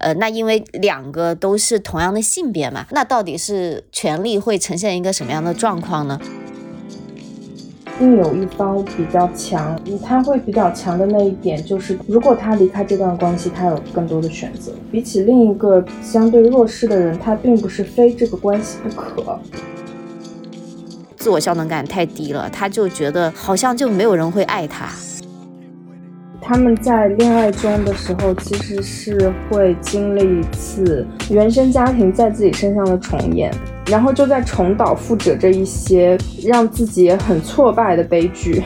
呃，那因为两个都是同样的性别嘛，那到底是权力会呈现一个什么样的状况呢？定有一方比较强，他会比较强的那一点就是，如果他离开这段关系，他有更多的选择，比起另一个相对弱势的人，他并不是非这个关系不可。自我效能感太低了，他就觉得好像就没有人会爱他。他们在恋爱中的时候，其实是会经历一次原生家庭在自己身上的重演，然后就在重蹈覆辙这一些让自己很挫败的悲剧。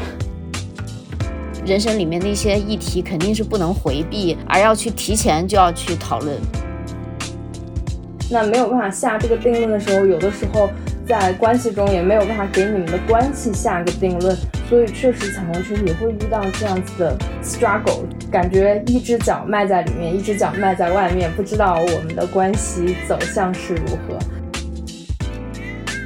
人生里面那些议题肯定是不能回避，而要去提前就要去讨论。那没有办法下这个定论的时候，有的时候。在关系中也没有办法给你们的关系下个定论，所以确实彩虹群也会遇到这样子的 struggle，感觉一只脚迈在里面，一只脚迈在外面，不知道我们的关系走向是如何。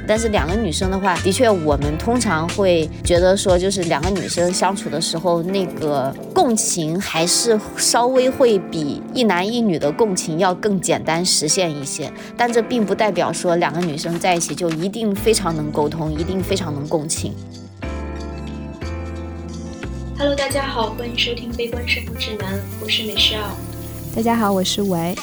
但是两个女生的话，的确，我们通常会觉得说，就是两个女生相处的时候，那个共情还是稍微会比一男一女的共情要更简单实现一些。但这并不代表说两个女生在一起就一定非常能沟通，一定非常能共情。Hello，大家好，欢迎收听《悲观生活指南》，我是美少。大家好，我是维。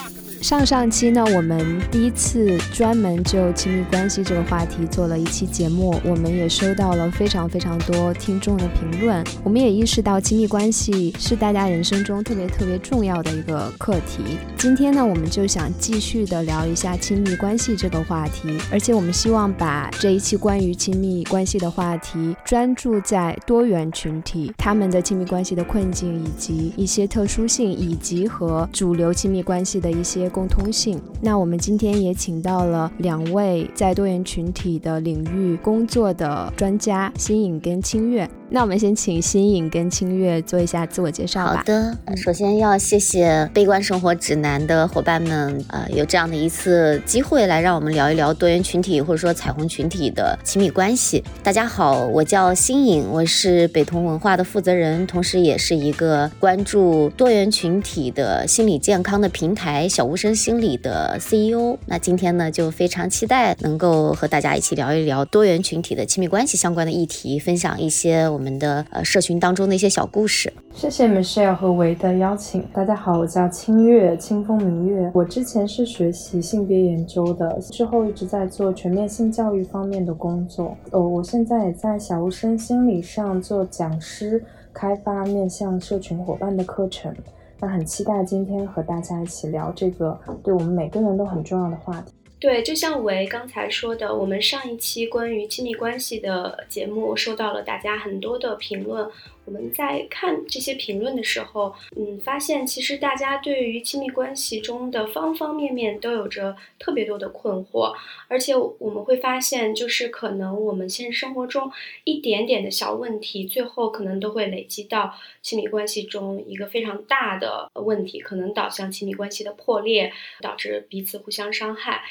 上上期呢，我们第一次专门就亲密关系这个话题做了一期节目，我们也收到了非常非常多听众的评论。我们也意识到亲密关系是大家人生中特别特别重要的一个课题。今天呢，我们就想继续的聊一下亲密关系这个话题，而且我们希望把这一期关于亲密关系的话题专注在多元群体他们的亲密关系的困境，以及一些特殊性，以及和主流亲密关系的一些。共通性。那我们今天也请到了两位在多元群体的领域工作的专家，新颖跟清月。那我们先请新颖跟清月做一下自我介绍吧。好的，首先要谢谢悲观生活指南的伙伴们，呃，有这样的一次机会来让我们聊一聊多元群体或者说彩虹群体的亲密关系。大家好，我叫新颖，我是北同文化的负责人，同时也是一个关注多元群体的心理健康的平台小巫生心理的 CEO。那今天呢，就非常期待能够和大家一起聊一聊多元群体的亲密关系相关的议题，分享一些。我们的呃社群当中的一些小故事，谢谢 Michelle 和维的邀请。大家好，我叫清月，清风明月。我之前是学习性别研究的，之后一直在做全面性教育方面的工作。呃，我现在也在小无声心理上做讲师，开发面向社群伙伴的课程。那很期待今天和大家一起聊这个对我们每个人都很重要的话题。对，就像维刚才说的，我们上一期关于亲密关系的节目收到了大家很多的评论。我们在看这些评论的时候，嗯，发现其实大家对于亲密关系中的方方面面都有着特别多的困惑，而且我们会发现，就是可能我们现实生活中一点点的小问题，最后可能都会累积到亲密关系中一个非常大的问题，可能导向亲密关系的破裂，导致彼此互相伤害。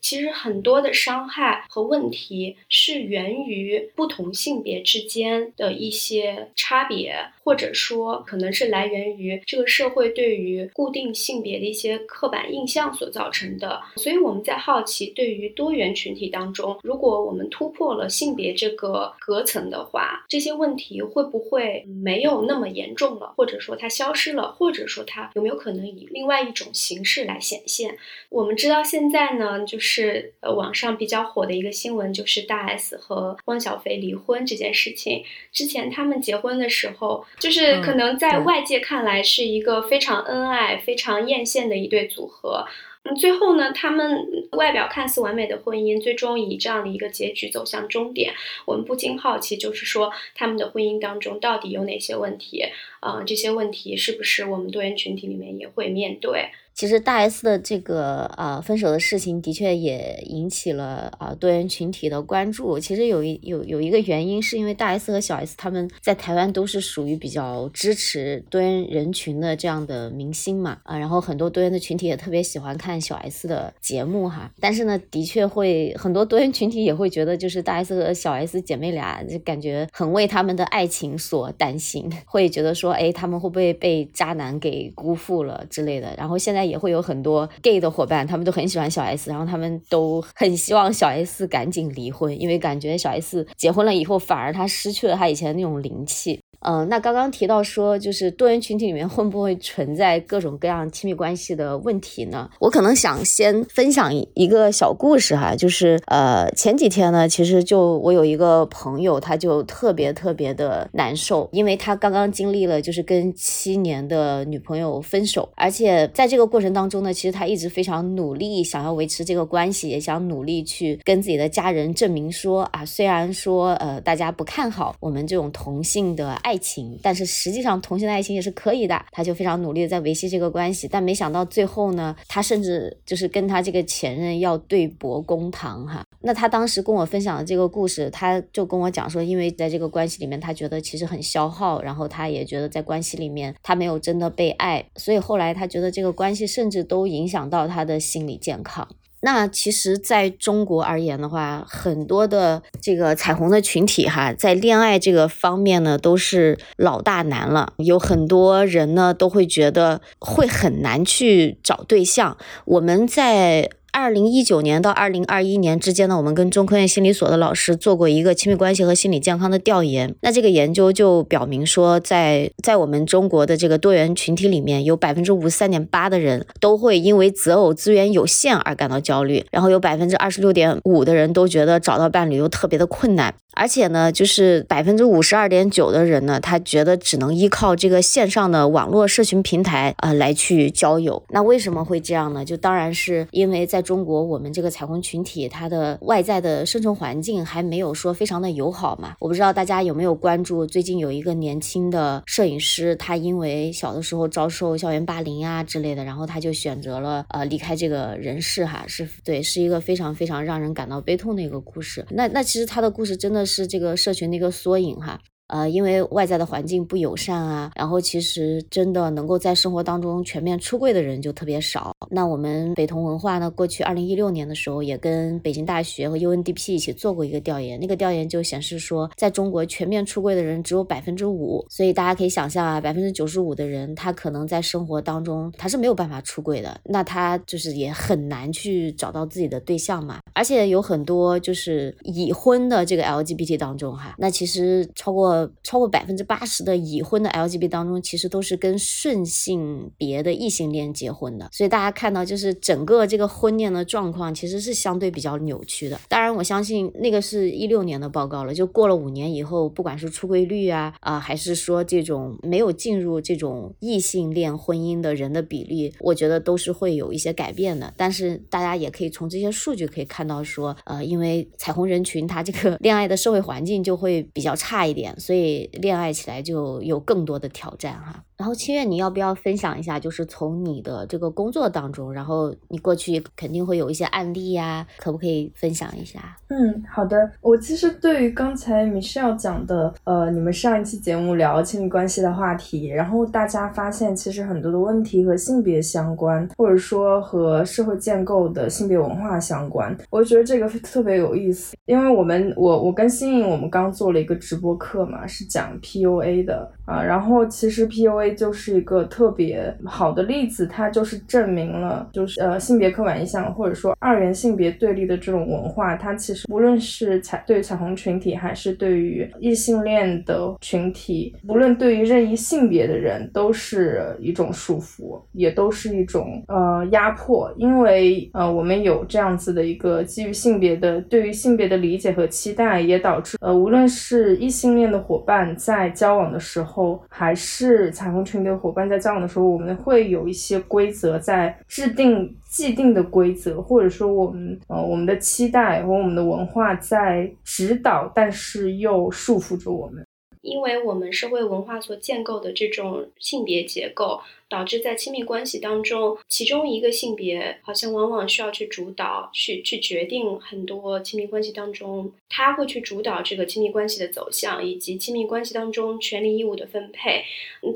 其实很多的伤害和问题是源于不同性别之间的一些差别，或者说可能是来源于这个社会对于固定性别的一些刻板印象所造成的。所以我们在好奇，对于多元群体当中，如果我们突破了性别这个隔层的话，这些问题会不会没有那么严重了，或者说它消失了，或者说它有没有可能以另外一种形式来显现？我们知道现在呢，就是。是呃，网上比较火的一个新闻，就是大 S 和汪小菲离婚这件事情。之前他们结婚的时候，就是可能在外界看来是一个非常恩爱、非常艳羡的一对组合。嗯，最后呢，他们外表看似完美的婚姻，最终以这样的一个结局走向终点。我们不禁好奇，就是说他们的婚姻当中到底有哪些问题？啊，这些问题是不是我们多元群体里面也会面对？其实大 S 的这个啊分手的事情，的确也引起了啊多元群体的关注。其实有一有有一个原因，是因为大 S 和小 S 他们在台湾都是属于比较支持多元人群的这样的明星嘛啊，然后很多多元的群体也特别喜欢看小 S 的节目哈。但是呢，的确会很多多元群体也会觉得，就是大 S 和小 S 姐妹俩就感觉很为他们的爱情所担心，会觉得说，哎，他们会不会被渣男给辜负了之类的。然后现在。在也会有很多 gay 的伙伴，他们都很喜欢小 S，然后他们都很希望小 S 赶紧离婚，因为感觉小 S 结婚了以后，反而她失去了她以前那种灵气。嗯，那刚刚提到说，就是多元群体里面会不会存在各种各样亲密关系的问题呢？我可能想先分享一个小故事哈，就是呃前几天呢，其实就我有一个朋友，他就特别特别的难受，因为他刚刚经历了就是跟七年的女朋友分手，而且在这个过程当中呢，其实他一直非常努力想要维持这个关系，也想努力去跟自己的家人证明说啊，虽然说呃大家不看好我们这种同性的爱。爱情，但是实际上同性的爱情也是可以的。他就非常努力的在维系这个关系，但没想到最后呢，他甚至就是跟他这个前任要对簿公堂哈。那他当时跟我分享的这个故事，他就跟我讲说，因为在这个关系里面，他觉得其实很消耗，然后他也觉得在关系里面他没有真的被爱，所以后来他觉得这个关系甚至都影响到他的心理健康。那其实，在中国而言的话，很多的这个彩虹的群体哈，在恋爱这个方面呢，都是老大难了。有很多人呢，都会觉得会很难去找对象。我们在。二零一九年到二零二一年之间呢，我们跟中科院心理所的老师做过一个亲密关系和心理健康的调研。那这个研究就表明说，在在我们中国的这个多元群体里面，有百分之五十三点八的人都会因为择偶资源有限而感到焦虑，然后有百分之二十六点五的人都觉得找到伴侣又特别的困难。而且呢，就是百分之五十二点九的人呢，他觉得只能依靠这个线上的网络社群平台啊来去交友。那为什么会这样呢？就当然是因为在中国，我们这个彩虹群体它的外在的生存环境还没有说非常的友好嘛。我不知道大家有没有关注，最近有一个年轻的摄影师，他因为小的时候遭受校园霸凌啊之类的，然后他就选择了呃离开这个人世哈，是对，是一个非常非常让人感到悲痛的一个故事。那那其实他的故事真的。是这个社群的一个缩影哈。呃，因为外在的环境不友善啊，然后其实真的能够在生活当中全面出柜的人就特别少。那我们北同文化呢，过去二零一六年的时候，也跟北京大学和 UNDP 一起做过一个调研，那个调研就显示说，在中国全面出柜的人只有百分之五。所以大家可以想象啊，百分之九十五的人，他可能在生活当中他是没有办法出柜的，那他就是也很难去找到自己的对象嘛。而且有很多就是已婚的这个 LGBT 当中哈，那其实超过。超过百分之八十的已婚的 LGB 当中，其实都是跟顺性别的异性恋结婚的，所以大家看到就是整个这个婚恋的状况其实是相对比较扭曲的。当然，我相信那个是一六年的报告了，就过了五年以后，不管是出柜率啊啊，还是说这种没有进入这种异性恋婚姻的人的比例，我觉得都是会有一些改变的。但是大家也可以从这些数据可以看到说，呃，因为彩虹人群他这个 恋爱的社会环境就会比较差一点。所以恋爱起来就有更多的挑战哈。然后清月，你要不要分享一下？就是从你的这个工作当中，然后你过去肯定会有一些案例呀，可不可以分享一下？嗯，好的。我其实对于刚才 Michelle 讲的，呃，你们上一期节目聊亲密关系的话题，然后大家发现其实很多的问题和性别相关，或者说和社会建构的性别文化相关，我觉得这个特别有意思。因为我们，我我跟新颖，我们刚做了一个直播课嘛，是讲 PUA 的。啊，然后其实 PUA 就是一个特别好的例子，它就是证明了，就是呃性别刻板印象或者说二元性别对立的这种文化，它其实无论是彩对彩虹群体，还是对于异性恋的群体，无论对于任意性别的人，都是一种束缚，也都是一种呃压迫，因为呃我们有这样子的一个基于性别的对于性别的理解和期待，也导致呃无论是异性恋的伙伴在交往的时候。还是彩虹群的伙伴在交往的时候，我们会有一些规则在制定既定的规则，或者说我们呃我们的期待和我们的文化在指导，但是又束缚着我们。因为我们社会文化所建构的这种性别结构，导致在亲密关系当中，其中一个性别好像往往需要去主导、去去决定很多亲密关系当中，他会去主导这个亲密关系的走向，以及亲密关系当中权利义务的分配。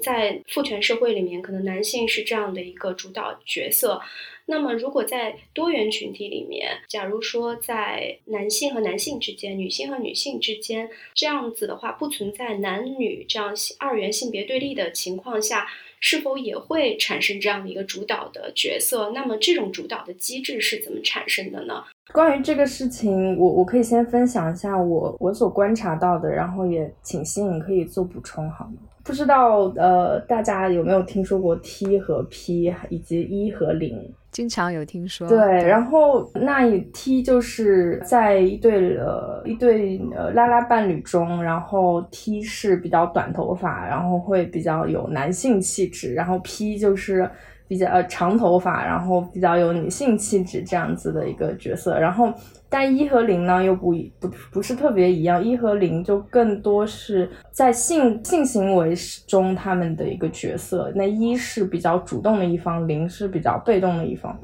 在父权社会里面，可能男性是这样的一个主导角色。那么，如果在多元群体里面，假如说在男性和男性之间、女性和女性之间这样子的话，不存在男女这样二元性别对立的情况下，是否也会产生这样的一个主导的角色？那么，这种主导的机制是怎么产生的呢？关于这个事情，我我可以先分享一下我我所观察到的，然后也请新颖可以做补充，好吗？不知道呃，大家有没有听说过 T 和 P 以及一和零？经常有听说。对，然后那一 T 就是在一对呃一对呃拉拉伴侣中，然后 T 是比较短头发，然后会比较有男性气质，然后 P 就是比较呃长头发，然后比较有女性气质这样子的一个角色，然后。但一和零呢又不不不是特别一样，一和零就更多是在性性行为中他们的一个角色，那一是比较主动的一方，零是比较被动的一方。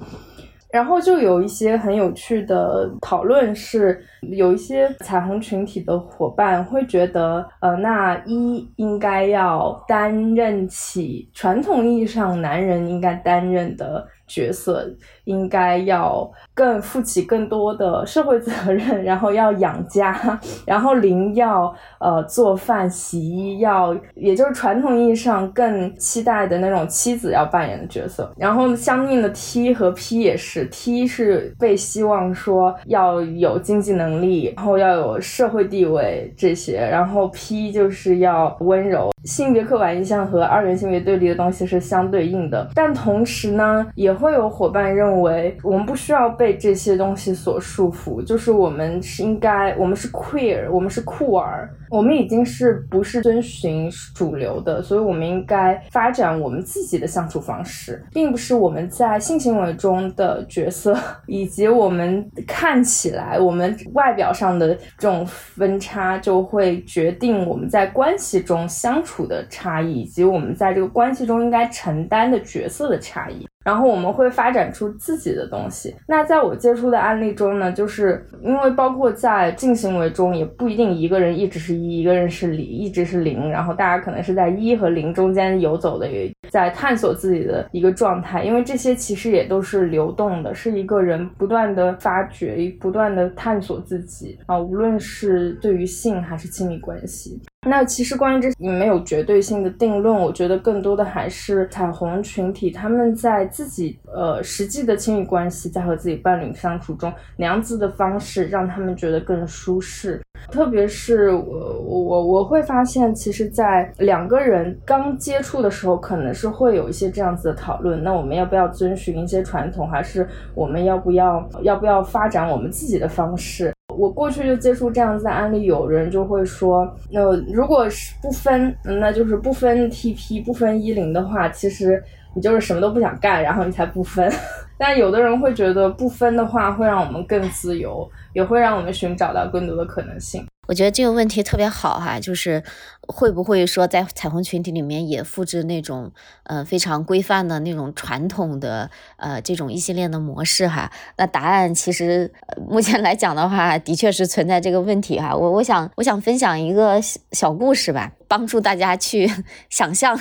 然后就有一些很有趣的讨论，是有一些彩虹群体的伙伴会觉得，呃，那一应该要担任起传统意义上男人应该担任的角色，应该要。更负起更多的社会责任，然后要养家，然后零要呃做饭洗衣，要也就是传统意义上更期待的那种妻子要扮演的角色。然后相应的 T 和 P 也是，T 是被希望说要有经济能力，然后要有社会地位这些，然后 P 就是要温柔。性别刻板印象和二元性别对立的东西是相对应的，但同时呢，也会有伙伴认为为我们不需要被这些东西所束缚，就是我们是应该，我们是 queer，我们是酷儿。我们已经是不是遵循主流的，所以我们应该发展我们自己的相处方式，并不是我们在性行为中的角色，以及我们看起来我们外表上的这种分差，就会决定我们在关系中相处的差异，以及我们在这个关系中应该承担的角色的差异。然后我们会发展出自己的东西。那在我接触的案例中呢，就是因为包括在性行为中，也不一定一个人一直是一，一个人是零，一直是零。然后大家可能是在一和零中间游走的，在探索自己的一个状态。因为这些其实也都是流动的，是一个人不断的发掘、不断的探索自己啊，无论是对于性还是亲密关系。那其实关于这没有绝对性的定论，我觉得更多的还是彩虹群体他们在自己呃实际的亲密关系，在和自己伴侣相处中，那样子的方式让他们觉得更舒适。特别是我我我会发现，其实，在两个人刚接触的时候，可能是会有一些这样子的讨论。那我们要不要遵循一些传统，还是我们要不要要不要发展我们自己的方式？我过去就接触这样子的案例，有人就会说，那如果是不分，那就是不分 TP 不分一零的话，其实你就是什么都不想干，然后你才不分。但有的人会觉得不分的话会让我们更自由，也会让我们寻找到更多的可能性。我觉得这个问题特别好哈，就是会不会说在彩虹群体里面也复制那种呃非常规范的那种传统的呃这种异性恋的模式哈？那答案其实目前来讲的话，的确是存在这个问题哈。我我想我想分享一个小故事吧，帮助大家去 想象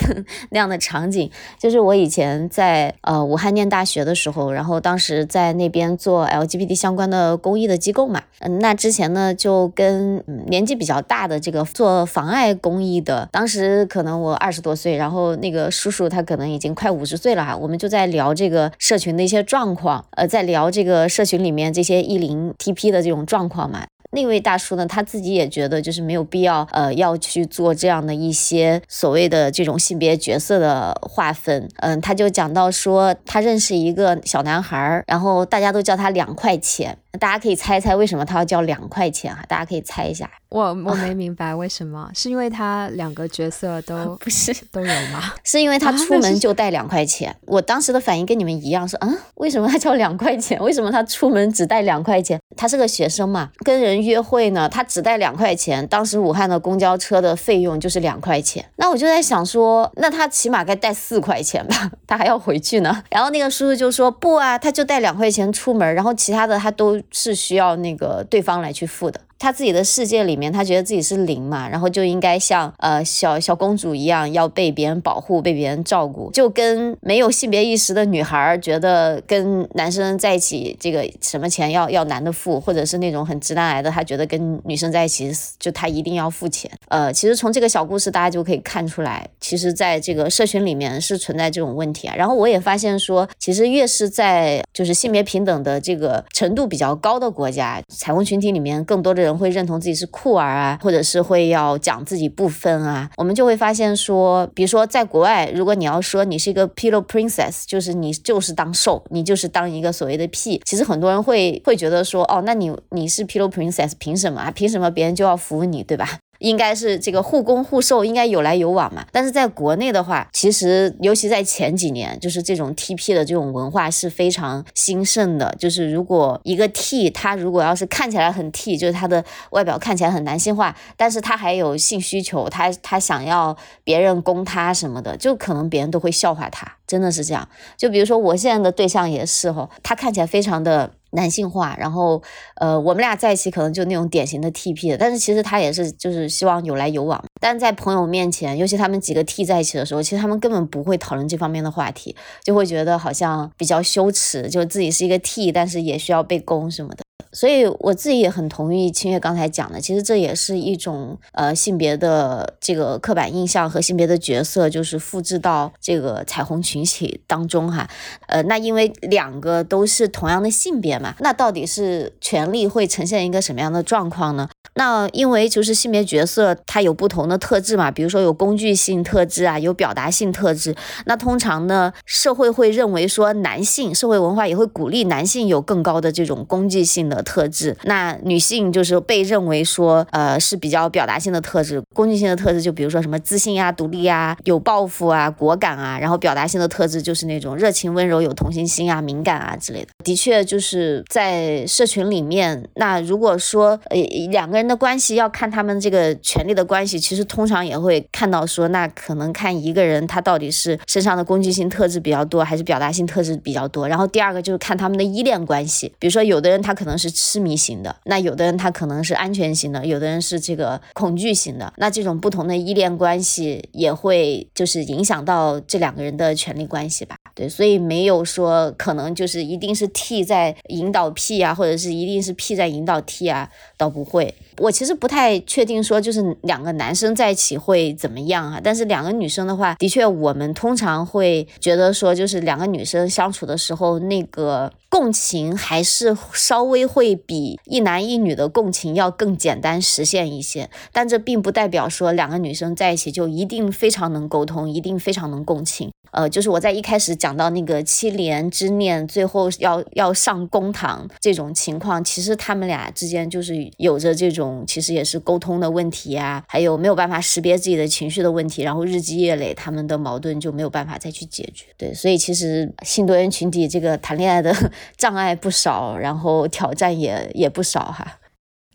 那样的场景。就是我以前在呃武汉念大学的时候，然后当时在那边做 LGBT 相关的公益的机构嘛，嗯，那之前呢就跟年纪比较大的这个做妨碍公益的，当时可能我二十多岁，然后那个叔叔他可能已经快五十岁了哈，我们就在聊这个社群的一些状况，呃，在聊这个社群里面这些一零 TP 的这种状况嘛。那位大叔呢，他自己也觉得就是没有必要，呃，要去做这样的一些所谓的这种性别角色的划分。嗯，他就讲到说，他认识一个小男孩，然后大家都叫他两块钱。大家可以猜猜为什么他要交两块钱啊？大家可以猜一下。我我没 明白为什么，是因为他两个角色都 不是都有吗？是因为他出门就带两块钱。我当时的反应跟你们一样，说嗯，为什么他交两块钱？为什么他出门只带两块钱？他是个学生嘛，跟人约会呢，他只带两块钱。当时武汉的公交车的费用就是两块钱。那我就在想说，那他起码该带四块钱吧？他还要回去呢。然后那个叔叔就说不啊，他就带两块钱出门，然后其他的他都。是需要那个对方来去付的。他自己的世界里面，他觉得自己是零嘛，然后就应该像呃小小公主一样，要被别人保护，被别人照顾，就跟没有性别意识的女孩觉得跟男生在一起，这个什么钱要要男的付，或者是那种很直男癌的，他觉得跟女生在一起就他一定要付钱。呃，其实从这个小故事大家就可以看出来，其实在这个社群里面是存在这种问题啊。然后我也发现说，其实越是在就是性别平等的这个程度比较高的国家，彩虹群体里面更多的人会认同自己是酷儿啊，或者是会要讲自己不分啊。我们就会发现说，比如说在国外，如果你要说你是一个 pillow princess，就是你就是当受，你就是当一个所谓的屁其实很多人会会觉得说，哦，那你你是 pillow princess，凭什么啊？凭什么别人就要服你，对吧？应该是这个互攻互受，应该有来有往嘛。但是在国内的话，其实尤其在前几年，就是这种 TP 的这种文化是非常兴盛的。就是如果一个 T，他如果要是看起来很 T，就是他的外表看起来很男性化，但是他还有性需求，他他想要别人攻他什么的，就可能别人都会笑话他，真的是这样。就比如说我现在的对象也是哈，他看起来非常的。男性化，然后，呃，我们俩在一起可能就那种典型的 TP 的，但是其实他也是就是希望有来有往，但在朋友面前，尤其他们几个 T 在一起的时候，其实他们根本不会讨论这方面的话题，就会觉得好像比较羞耻，就自己是一个 T，但是也需要被攻什么的。所以我自己也很同意清月刚才讲的，其实这也是一种呃性别的这个刻板印象和性别的角色，就是复制到这个彩虹群体当中哈。呃，那因为两个都是同样的性别嘛，那到底是权力会呈现一个什么样的状况呢？那因为就是性别角色它有不同的特质嘛，比如说有工具性特质啊，有表达性特质。那通常呢，社会会认为说男性，社会文化也会鼓励男性有更高的这种工具性的特质。那女性就是被认为说，呃，是比较表达性的特质，工具性的特质就比如说什么自信啊、独立啊、有抱负啊、果敢啊。然后表达性的特质就是那种热情、温柔、有同情心啊、敏感啊之类的。的确就是在社群里面，那如果说呃两个人。的关系要看他们这个权力的关系，其实通常也会看到说，那可能看一个人他到底是身上的工具性特质比较多，还是表达性特质比较多。然后第二个就是看他们的依恋关系，比如说有的人他可能是痴迷型的，那有的人他可能是安全型的，有的人是这个恐惧型的。那这种不同的依恋关系也会就是影响到这两个人的权利关系吧？对，所以没有说可能就是一定是 T 在引导 P 啊，或者是一定是 P 在引导 T 啊，倒不会。我其实不太确定说，就是两个男生在一起会怎么样啊？但是两个女生的话，的确我们通常会觉得说，就是两个女生相处的时候，那个共情还是稍微会比一男一女的共情要更简单实现一些。但这并不代表说两个女生在一起就一定非常能沟通，一定非常能共情。呃，就是我在一开始讲到那个七连之念，最后要要上公堂这种情况，其实他们俩之间就是有着这种。其实也是沟通的问题呀，还有没有办法识别自己的情绪的问题，然后日积月累，他们的矛盾就没有办法再去解决。对，所以其实性多元群体这个谈恋爱的 障碍不少，然后挑战也也不少哈。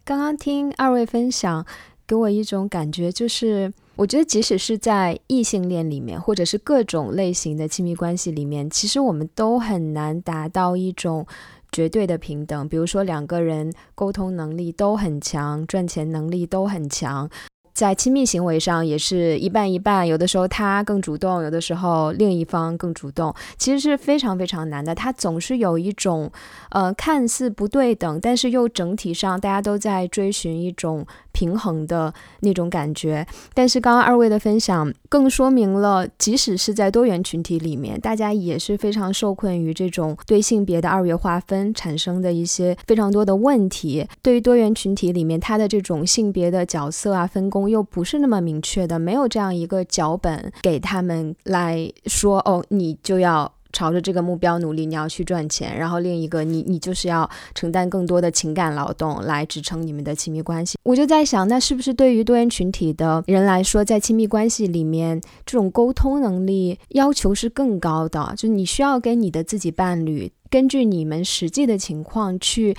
刚刚听二位分享，给我一种感觉，就是我觉得即使是在异性恋里面，或者是各种类型的亲密关系里面，其实我们都很难达到一种。绝对的平等，比如说两个人沟通能力都很强，赚钱能力都很强。在亲密行为上也是一半一半，有的时候他更主动，有的时候另一方更主动，其实是非常非常难的。他总是有一种，呃，看似不对等，但是又整体上大家都在追寻一种平衡的那种感觉。但是刚刚二位的分享更说明了，即使是在多元群体里面，大家也是非常受困于这种对性别的二元划分产生的一些非常多的问题。对于多元群体里面，他的这种性别的角色啊分工。又不是那么明确的，没有这样一个脚本给他们来说哦，你就要朝着这个目标努力，你要去赚钱。然后另一个，你你就是要承担更多的情感劳动来支撑你们的亲密关系。我就在想，那是不是对于多元群体的人来说，在亲密关系里面，这种沟通能力要求是更高的？就你需要跟你的自己伴侣，根据你们实际的情况去。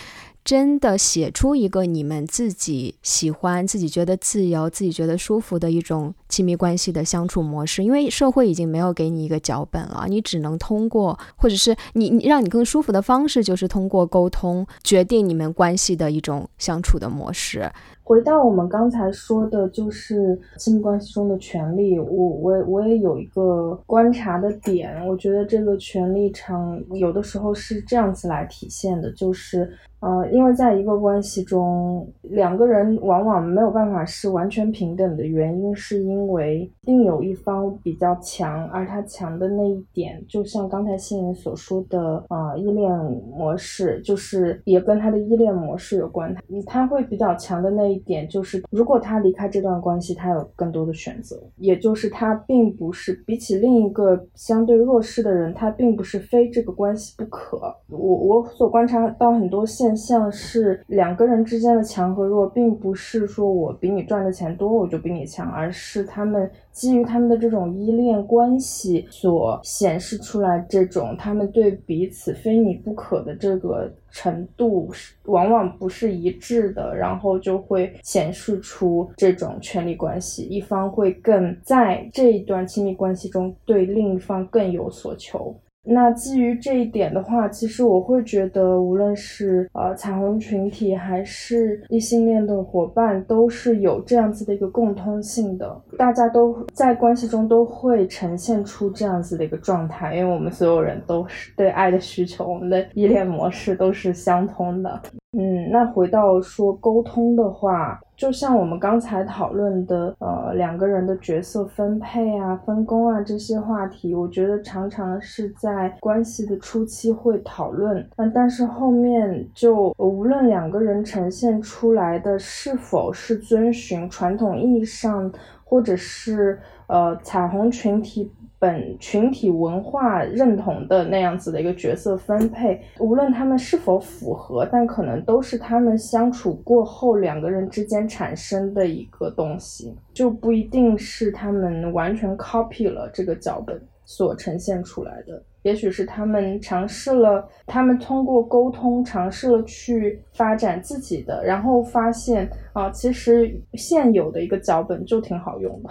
真的写出一个你们自己喜欢、自己觉得自由、自己觉得舒服的一种亲密关系的相处模式，因为社会已经没有给你一个脚本了，你只能通过，或者是你你让你更舒服的方式，就是通过沟通决定你们关系的一种相处的模式。回到我们刚才说的，就是亲密关系中的权利，我我我也有一个观察的点，我觉得这个权利场有的时候是这样子来体现的，就是。呃，因为在一个关系中，两个人往往没有办法是完全平等的原因，是因为另有一方比较强，而他强的那一点，就像刚才新人所说的，呃，依恋模式，就是也跟他的依恋模式有关。他会比较强的那一点，就是如果他离开这段关系，他有更多的选择，也就是他并不是比起另一个相对弱势的人，他并不是非这个关系不可。我我所观察到很多现。像是两个人之间的强和弱，并不是说我比你赚的钱多我就比你强，而是他们基于他们的这种依恋关系所显示出来这种他们对彼此非你不可的这个程度，是往往不是一致的，然后就会显示出这种权力关系，一方会更在这一段亲密关系中对另一方更有所求。那基于这一点的话，其实我会觉得，无论是呃彩虹群体还是异性恋的伙伴，都是有这样子的一个共通性的，大家都在关系中都会呈现出这样子的一个状态，因为我们所有人都是对爱的需求，我们的依恋模式都是相通的。嗯，那回到说沟通的话，就像我们刚才讨论的，呃，两个人的角色分配啊、分工啊这些话题，我觉得常常是在关系的初期会讨论，那但是后面就无论两个人呈现出来的是否是遵循传统意义上，或者是呃彩虹群体。本群体文化认同的那样子的一个角色分配，无论他们是否符合，但可能都是他们相处过后两个人之间产生的一个东西，就不一定是他们完全 copy 了这个脚本所呈现出来的，也许是他们尝试了，他们通过沟通尝试了去发展自己的，然后发现啊，其实现有的一个脚本就挺好用的。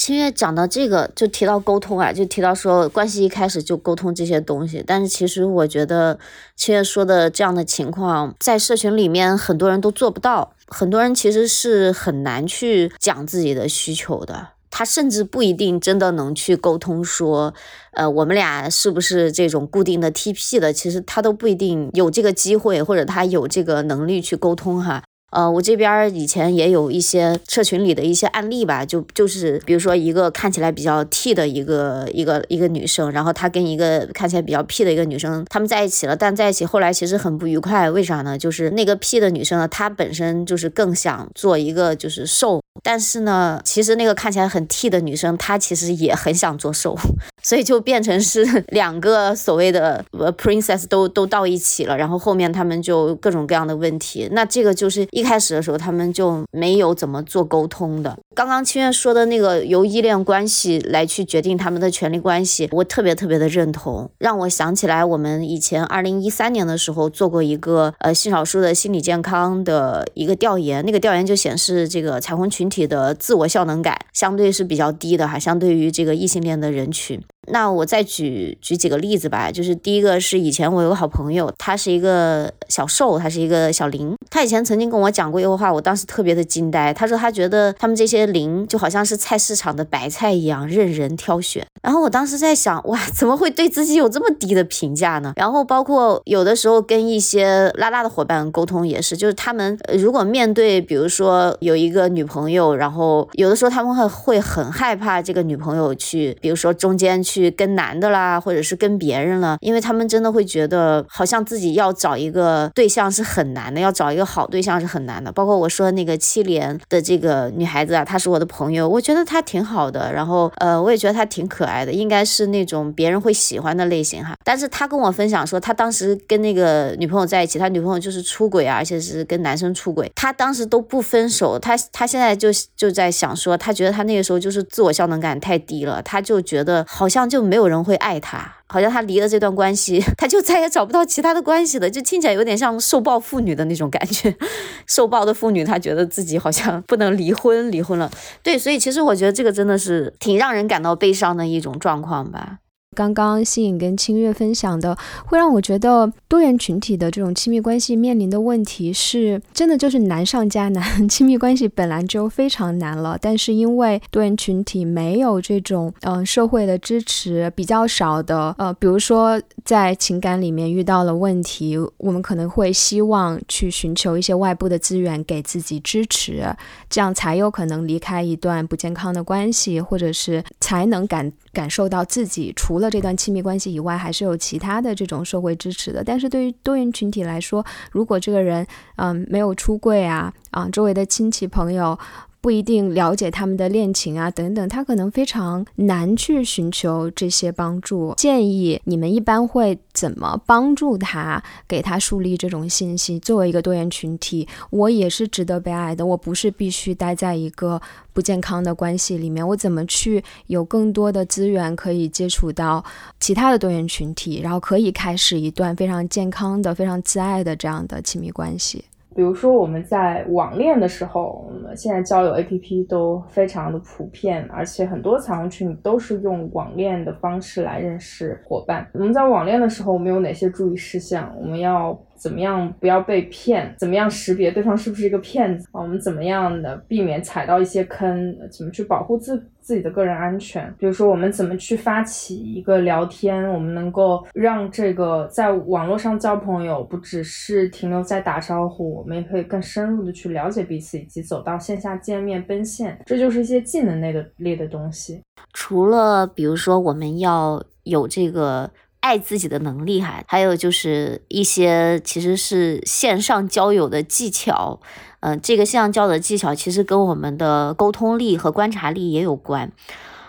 清月讲到这个，就提到沟通啊，就提到说关系一开始就沟通这些东西。但是其实我觉得清月说的这样的情况，在社群里面很多人都做不到，很多人其实是很难去讲自己的需求的。他甚至不一定真的能去沟通说，呃，我们俩是不是这种固定的 TP 的？其实他都不一定有这个机会，或者他有这个能力去沟通哈。呃，我这边以前也有一些社群里的一些案例吧，就就是比如说一个看起来比较 T 的一个一个一个女生，然后她跟一个看起来比较 P 的一个女生，他们在一起了，但在一起后来其实很不愉快，为啥呢？就是那个 P 的女生呢，她本身就是更想做一个就是瘦，但是呢，其实那个看起来很 T 的女生，她其实也很想做瘦，所以就变成是 两个所谓的呃 princess 都都到一起了，然后后面他们就各种各样的问题，那这个就是。一开始的时候，他们就没有怎么做沟通的。刚刚清月说的那个由依恋关系来去决定他们的权利关系，我特别特别的认同，让我想起来我们以前二零一三年的时候做过一个呃性少数的心理健康的一个调研，那个调研就显示这个彩虹群群体的自我效能感相对是比较低的哈，相对于这个异性恋的人群。那我再举举几个例子吧，就是第一个是以前我有个好朋友，他是一个小瘦，他是一个小林，他以前曾经跟我讲过一个话，我当时特别的惊呆。他说他觉得他们这些零就好像是菜市场的白菜一样，任人挑选。然后我当时在想，哇，怎么会对自己有这么低的评价呢？然后包括有的时候跟一些拉拉的伙伴沟通也是，就是他们如果面对，比如说有一个女朋友，然后有的时候他们会会很害怕这个女朋友去，比如说中间去。去跟男的啦，或者是跟别人了，因为他们真的会觉得，好像自己要找一个对象是很难的，要找一个好对象是很难的。包括我说那个七连的这个女孩子啊，她是我的朋友，我觉得她挺好的，然后呃，我也觉得她挺可爱的，应该是那种别人会喜欢的类型哈。但是她跟我分享说，她当时跟那个女朋友在一起，他女朋友就是出轨啊，而且是跟男生出轨，他当时都不分手，他他现在就就在想说，他觉得他那个时候就是自我效能感太低了，他就觉得好像。就没有人会爱他，好像他离了这段关系，他就再也找不到其他的关系了，就听起来有点像受暴妇女的那种感觉。受暴的妇女，她觉得自己好像不能离婚，离婚了。对，所以其实我觉得这个真的是挺让人感到悲伤的一种状况吧。刚刚新颖跟清月分享的，会让我觉得多元群体的这种亲密关系面临的问题是，真的就是难上加难。亲密关系本来就非常难了，但是因为多元群体没有这种嗯社会的支持，比较少的呃，比如说在情感里面遇到了问题，我们可能会希望去寻求一些外部的资源给自己支持，这样才有可能离开一段不健康的关系，或者是才能感感受到自己除了这段亲密关系以外，还是有其他的这种社会支持的。但是对于多元群体来说，如果这个人嗯没有出柜啊啊，周围的亲戚朋友。不一定了解他们的恋情啊，等等，他可能非常难去寻求这些帮助。建议你们一般会怎么帮助他，给他树立这种信息？作为一个多元群体，我也是值得被爱的，我不是必须待在一个不健康的关系里面。我怎么去有更多的资源可以接触到其他的多元群体，然后可以开始一段非常健康的、非常自爱的这样的亲密关系？比如说我们在网恋的时候，现在交友 APP 都非常的普遍，而且很多彩虹群都是用网恋的方式来认识伙伴。我们在网恋的时候，我们有哪些注意事项？我们要。怎么样不要被骗？怎么样识别对方是不是一个骗子？我们怎么样的避免踩到一些坑？怎么去保护自自己的个人安全？比如说，我们怎么去发起一个聊天？我们能够让这个在网络上交朋友不只是停留在打招呼，我们也可以更深入的去了解彼此，以及走到线下见面奔现。这就是一些技能类的类的东西。除了比如说，我们要有这个。爱自己的能力哈，还有就是一些其实是线上交友的技巧，嗯，这个线上交友的技巧其实跟我们的沟通力和观察力也有关，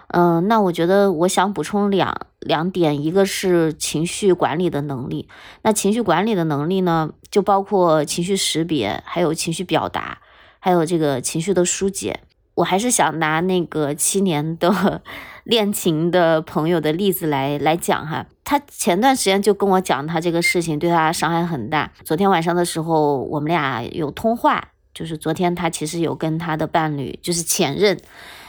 嗯，那我觉得我想补充两两点，一个是情绪管理的能力，那情绪管理的能力呢，就包括情绪识别，还有情绪表达，还有这个情绪的疏解。我还是想拿那个七年的恋情的朋友的例子来来讲哈，他前段时间就跟我讲他这个事情对他伤害很大。昨天晚上的时候，我们俩有通话，就是昨天他其实有跟他的伴侣，就是前任，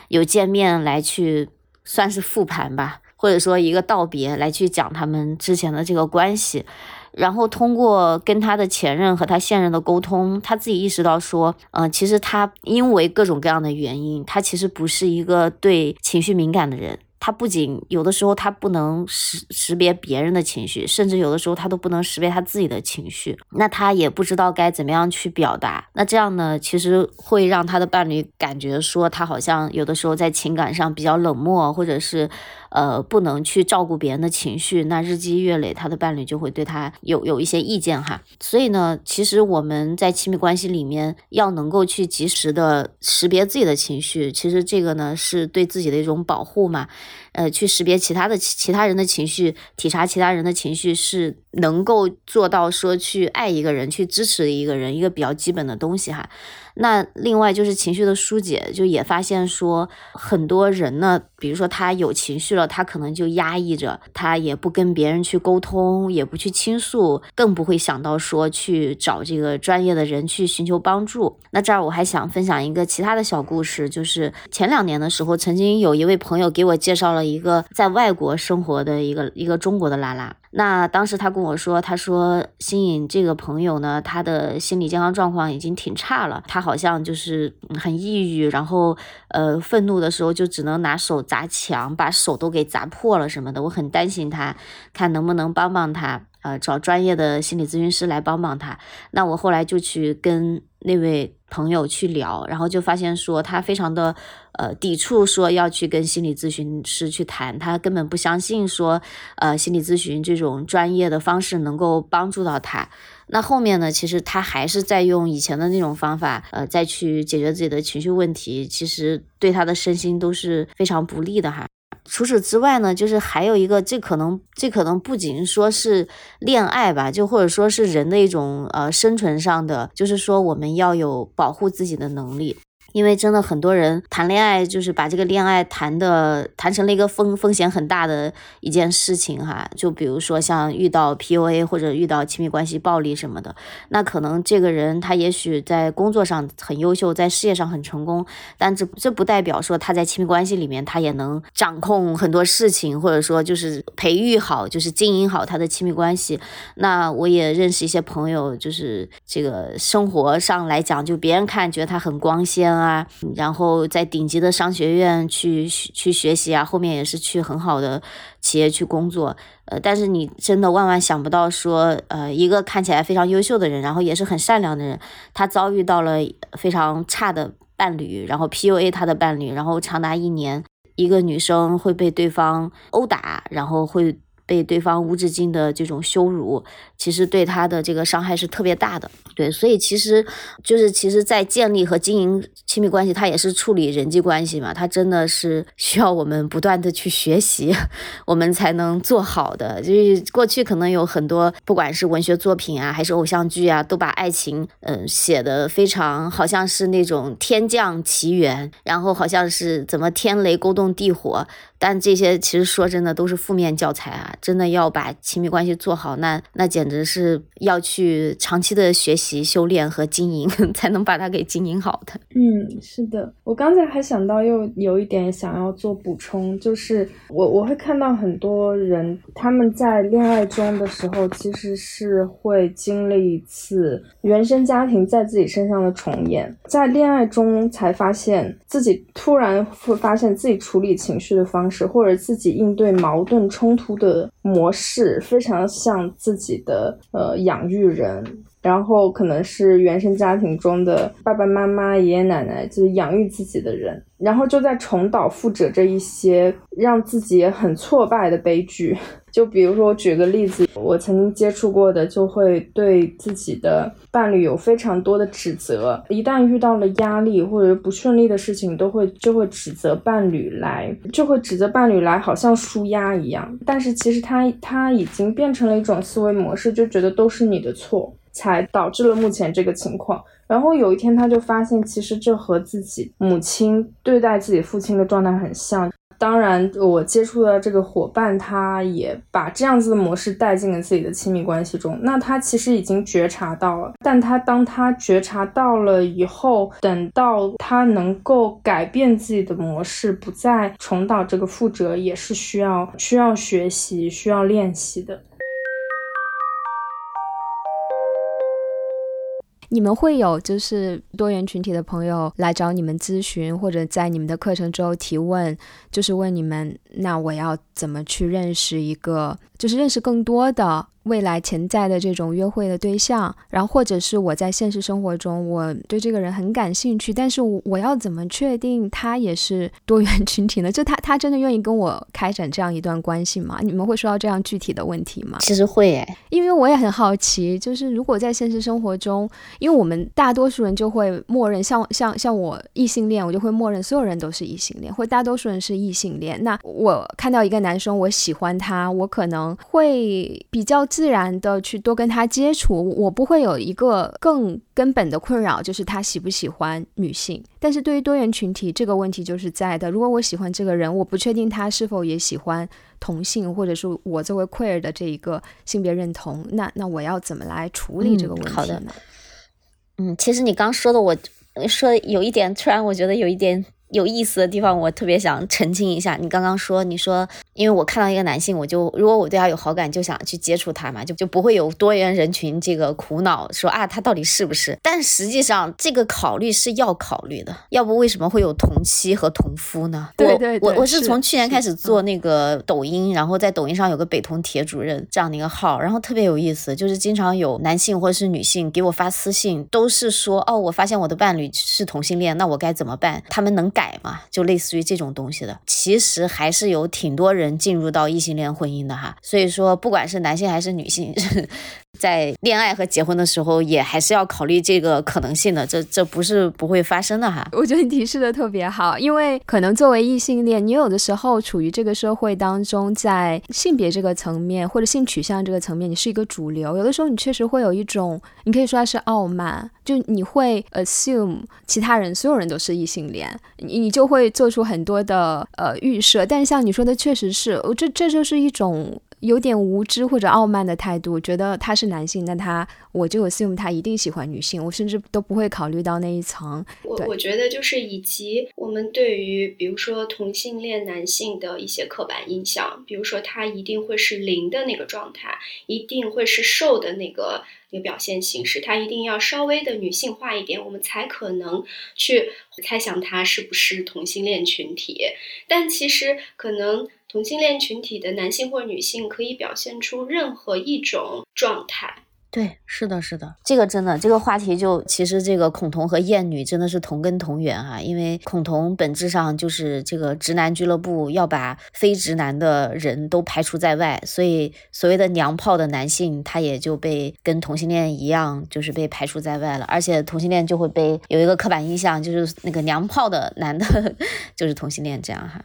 有见面来去算是复盘吧，或者说一个道别来去讲他们之前的这个关系。然后通过跟他的前任和他现任的沟通，他自己意识到说，嗯，其实他因为各种各样的原因，他其实不是一个对情绪敏感的人。他不仅有的时候他不能识识别别人的情绪，甚至有的时候他都不能识别他自己的情绪。那他也不知道该怎么样去表达。那这样呢，其实会让他的伴侣感觉说他好像有的时候在情感上比较冷漠，或者是。呃，不能去照顾别人的情绪，那日积月累，他的伴侣就会对他有有一些意见哈。所以呢，其实我们在亲密关系里面要能够去及时的识别自己的情绪，其实这个呢是对自己的一种保护嘛。呃，去识别其他的其他人的情绪，体察其他人的情绪，是能够做到说去爱一个人，去支持一个人，一个比较基本的东西哈。那另外就是情绪的疏解，就也发现说很多人呢，比如说他有情绪了，他可能就压抑着，他也不跟别人去沟通，也不去倾诉，更不会想到说去找这个专业的人去寻求帮助。那这儿我还想分享一个其他的小故事，就是前两年的时候，曾经有一位朋友给我介绍了一个在外国生活的一个一个中国的拉拉。那当时他跟我说，他说新颖这个朋友呢，他的心理健康状况已经挺差了，他好像就是很抑郁，然后呃愤怒的时候就只能拿手砸墙，把手都给砸破了什么的。我很担心他，看能不能帮帮他，呃找专业的心理咨询师来帮帮他。那我后来就去跟那位。朋友去聊，然后就发现说他非常的呃抵触，说要去跟心理咨询师去谈，他根本不相信说呃心理咨询这种专业的方式能够帮助到他。那后面呢，其实他还是在用以前的那种方法，呃再去解决自己的情绪问题，其实对他的身心都是非常不利的哈。除此之外呢，就是还有一个，这可能这可能不仅说是恋爱吧，就或者说是人的一种呃生存上的，就是说我们要有保护自己的能力。因为真的很多人谈恋爱就是把这个恋爱谈的谈成了一个风风险很大的一件事情哈，就比如说像遇到 PUA 或者遇到亲密关系暴力什么的，那可能这个人他也许在工作上很优秀，在事业上很成功，但这这不代表说他在亲密关系里面他也能掌控很多事情，或者说就是培育好，就是经营好他的亲密关系。那我也认识一些朋友，就是这个生活上来讲，就别人看觉得他很光鲜。啊然后在顶级的商学院去去学习啊，后面也是去很好的企业去工作，呃，但是你真的万万想不到说，呃，一个看起来非常优秀的人，然后也是很善良的人，他遭遇到了非常差的伴侣，然后 PUA 他的伴侣，然后长达一年，一个女生会被对方殴打，然后会。被对方无止境的这种羞辱，其实对他的这个伤害是特别大的。对，所以其实就是其实，在建立和经营亲密关系，它也是处理人际关系嘛。它真的是 需要我们不断的去学习，我们才能做好的。就是过去可能有很多，不管是文学作品啊，还是偶像剧啊，都把爱情嗯写的非常好像是那种天降奇缘，然后好像是怎么天雷勾动地火。但这些其实说真的都是负面教材啊！真的要把亲密关系做好，那那简直是要去长期的学习、修炼和经营，才能把它给经营好的。嗯，是的，我刚才还想到又有一点想要做补充，就是我我会看到很多人他们在恋爱中的时候，其实是会经历一次原生家庭在自己身上的重演，在恋爱中才发现自己突然会发现自己处理情绪的方式。或者自己应对矛盾冲突的模式非常像自己的呃养育人，然后可能是原生家庭中的爸爸妈妈、爷爷奶奶，就是养育自己的人。然后就在重蹈覆辙这一些让自己很挫败的悲剧。就比如说，我举个例子，我曾经接触过的，就会对自己的伴侣有非常多的指责。一旦遇到了压力或者不顺利的事情，都会就会指责伴侣来，就会指责伴侣来，好像舒压一样。但是其实他他已经变成了一种思维模式，就觉得都是你的错，才导致了目前这个情况。然后有一天，他就发现，其实这和自己母亲对待自己父亲的状态很像。当然，我接触的这个伙伴，他也把这样子的模式带进了自己的亲密关系中。那他其实已经觉察到了，但他当他觉察到了以后，等到他能够改变自己的模式，不再重蹈这个覆辙，也是需要需要学习、需要练习的。你们会有就是多元群体的朋友来找你们咨询，或者在你们的课程之后提问，就是问你们，那我要怎么去认识一个，就是认识更多的。未来潜在的这种约会的对象，然后或者是我在现实生活中，我对这个人很感兴趣，但是我要怎么确定他也是多元群体呢？就他他真的愿意跟我开展这样一段关系吗？你们会说到这样具体的问题吗？其实会诶，因为我也很好奇，就是如果在现实生活中，因为我们大多数人就会默认，像像像我异性恋，我就会默认所有人都是异性恋，或大多数人是异性恋。那我看到一个男生，我喜欢他，我可能会比较。自然的去多跟他接触，我不会有一个更根本的困扰，就是他喜不喜欢女性。但是对于多元群体，这个问题就是在的。如果我喜欢这个人，我不确定他是否也喜欢同性，或者是我作为 queer 的这一个性别认同，那那我要怎么来处理这个问题呢？嗯，其实你刚说的，我说有一点，突然我觉得有一点。有意思的地方，我特别想澄清一下。你刚刚说，你说，因为我看到一个男性，我就如果我对他有好感，就想去接触他嘛，就就不会有多元人群这个苦恼，说啊，他到底是不是？但实际上，这个考虑是要考虑的，要不为什么会有同妻和同夫呢？对对对，我我是从去年开始做那个抖音，然后在抖音上有个北同铁主任这样的一个号，然后特别有意思，就是经常有男性或者是女性给我发私信，都是说，哦，我发现我的伴侣是同性恋，那我该怎么办？他们能改。改嘛，就类似于这种东西的，其实还是有挺多人进入到异性恋婚姻的哈。所以说，不管是男性还是女性，在恋爱和结婚的时候，也还是要考虑这个可能性的。这这不是不会发生的哈。我觉得你提示的特别好，因为可能作为异性恋，你有的时候处于这个社会当中，在性别这个层面或者性取向这个层面，你是一个主流。有的时候你确实会有一种，你可以说它是傲慢，就你会 assume 其他人所有人都是异性恋，你你就会做出很多的呃预设。但像你说的，确实是，这这就是一种。有点无知或者傲慢的态度，觉得他是男性，那他我就 assume 他一定喜欢女性，我甚至都不会考虑到那一层。我我觉得就是以及我们对于比如说同性恋男性的一些刻板印象，比如说他一定会是零的那个状态，一定会是瘦的那个那个表现形式，他一定要稍微的女性化一点，我们才可能去猜想他是不是同性恋群体。但其实可能。同性恋群体的男性或女性可以表现出任何一种状态。对，是的，是的，这个真的，这个话题就其实这个恐同和厌女真的是同根同源哈，因为恐同本质上就是这个直男俱乐部要把非直男的人都排除在外，所以所谓的娘炮的男性他也就被跟同性恋一样，就是被排除在外了，而且同性恋就会被有一个刻板印象，就是那个娘炮的男的，就是同性恋这样哈。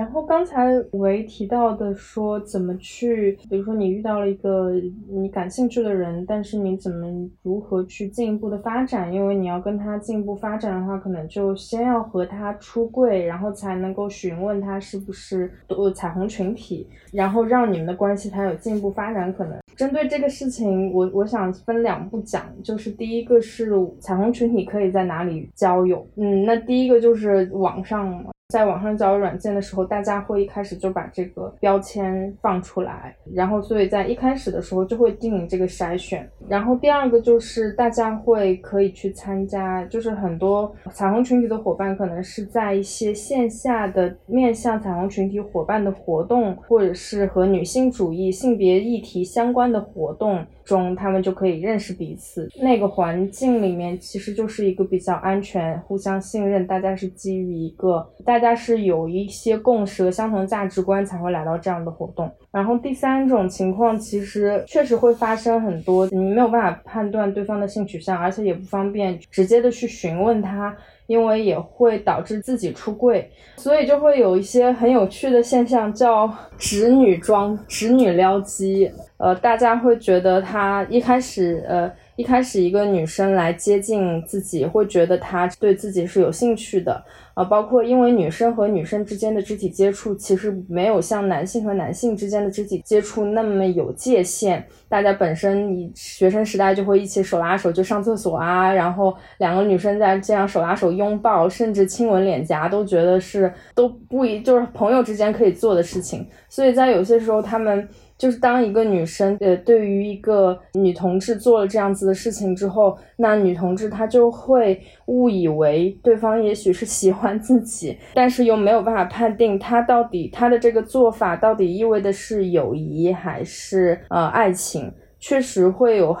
然后刚才维提到的说怎么去，比如说你遇到了一个你感兴趣的人，但是你怎么如何去进一步的发展？因为你要跟他进一步发展的话，可能就先要和他出柜，然后才能够询问他是不是呃彩虹群体，然后让你们的关系才有进一步发展可能。针对这个事情，我我想分两步讲，就是第一个是彩虹群体可以在哪里交友？嗯，那第一个就是网上。在网上交友软件的时候，大家会一开始就把这个标签放出来，然后所以在一开始的时候就会进行这个筛选。然后第二个就是大家会可以去参加，就是很多彩虹群体的伙伴可能是在一些线下的面向彩虹群体伙伴的活动，或者是和女性主义、性别议题相关的活动。中，他们就可以认识彼此。那个环境里面其实就是一个比较安全、互相信任，大家是基于一个大家是有一些共识相同价值观才会来到这样的活动。然后第三种情况，其实确实会发生很多，你没有办法判断对方的性取向，而且也不方便直接的去询问他。因为也会导致自己出柜，所以就会有一些很有趣的现象，叫“直女装”、“直女撩机”。呃，大家会觉得她一开始，呃，一开始一个女生来接近自己，会觉得她对自己是有兴趣的。啊，包括因为女生和女生之间的肢体接触，其实没有像男性和男性之间的肢体接触那么有界限。大家本身你学生时代就会一起手拉手就上厕所啊，然后两个女生在这样手拉手拥抱，甚至亲吻脸颊，都觉得是都不一就是朋友之间可以做的事情。所以在有些时候，他们。就是当一个女生，呃，对于一个女同志做了这样子的事情之后，那女同志她就会误以为对方也许是喜欢自己，但是又没有办法判定她到底她的这个做法到底意味的是友谊还是呃爱情，确实会有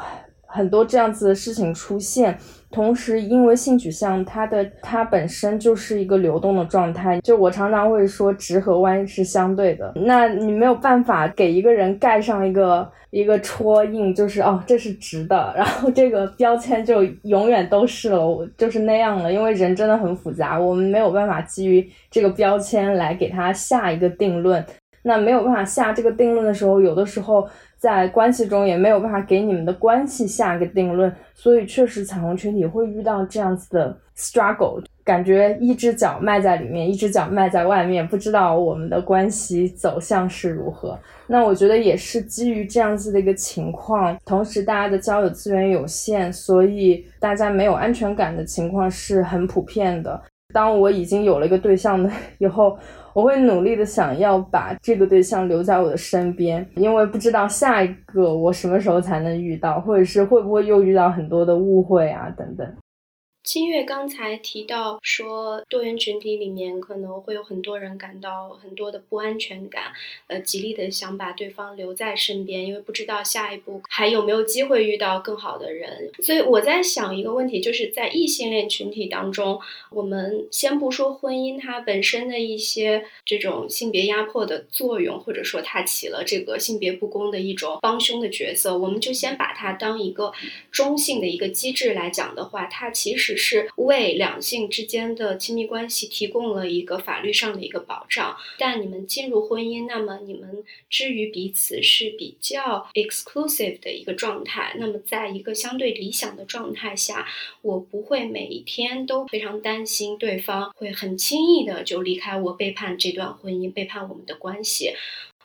很多这样子的事情出现。同时，因为性取向，它的它本身就是一个流动的状态。就我常常会说，直和弯是相对的。那你没有办法给一个人盖上一个一个戳印，就是哦，这是直的，然后这个标签就永远都是了，就是那样了。因为人真的很复杂，我们没有办法基于这个标签来给他下一个定论。那没有办法下这个定论的时候，有的时候。在关系中也没有办法给你们的关系下个定论，所以确实彩虹群体会遇到这样子的 struggle，感觉一只脚迈在里面，一只脚迈在外面，不知道我们的关系走向是如何。那我觉得也是基于这样子的一个情况，同时大家的交友资源有限，所以大家没有安全感的情况是很普遍的。当我已经有了一个对象的 以后。我会努力的想要把这个对象留在我的身边，因为不知道下一个我什么时候才能遇到，或者是会不会又遇到很多的误会啊等等。清月刚才提到说，多元群体里面可能会有很多人感到很多的不安全感，呃，极力的想把对方留在身边，因为不知道下一步还有没有机会遇到更好的人。所以我在想一个问题，就是在异性恋群体当中，我们先不说婚姻它本身的一些这种性别压迫的作用，或者说它起了这个性别不公的一种帮凶的角色，我们就先把它当一个中性的一个机制来讲的话，它其实。是为两性之间的亲密关系提供了一个法律上的一个保障，但你们进入婚姻，那么你们之于彼此是比较 exclusive 的一个状态。那么，在一个相对理想的状态下，我不会每一天都非常担心对方会很轻易的就离开我，背叛这段婚姻，背叛我们的关系，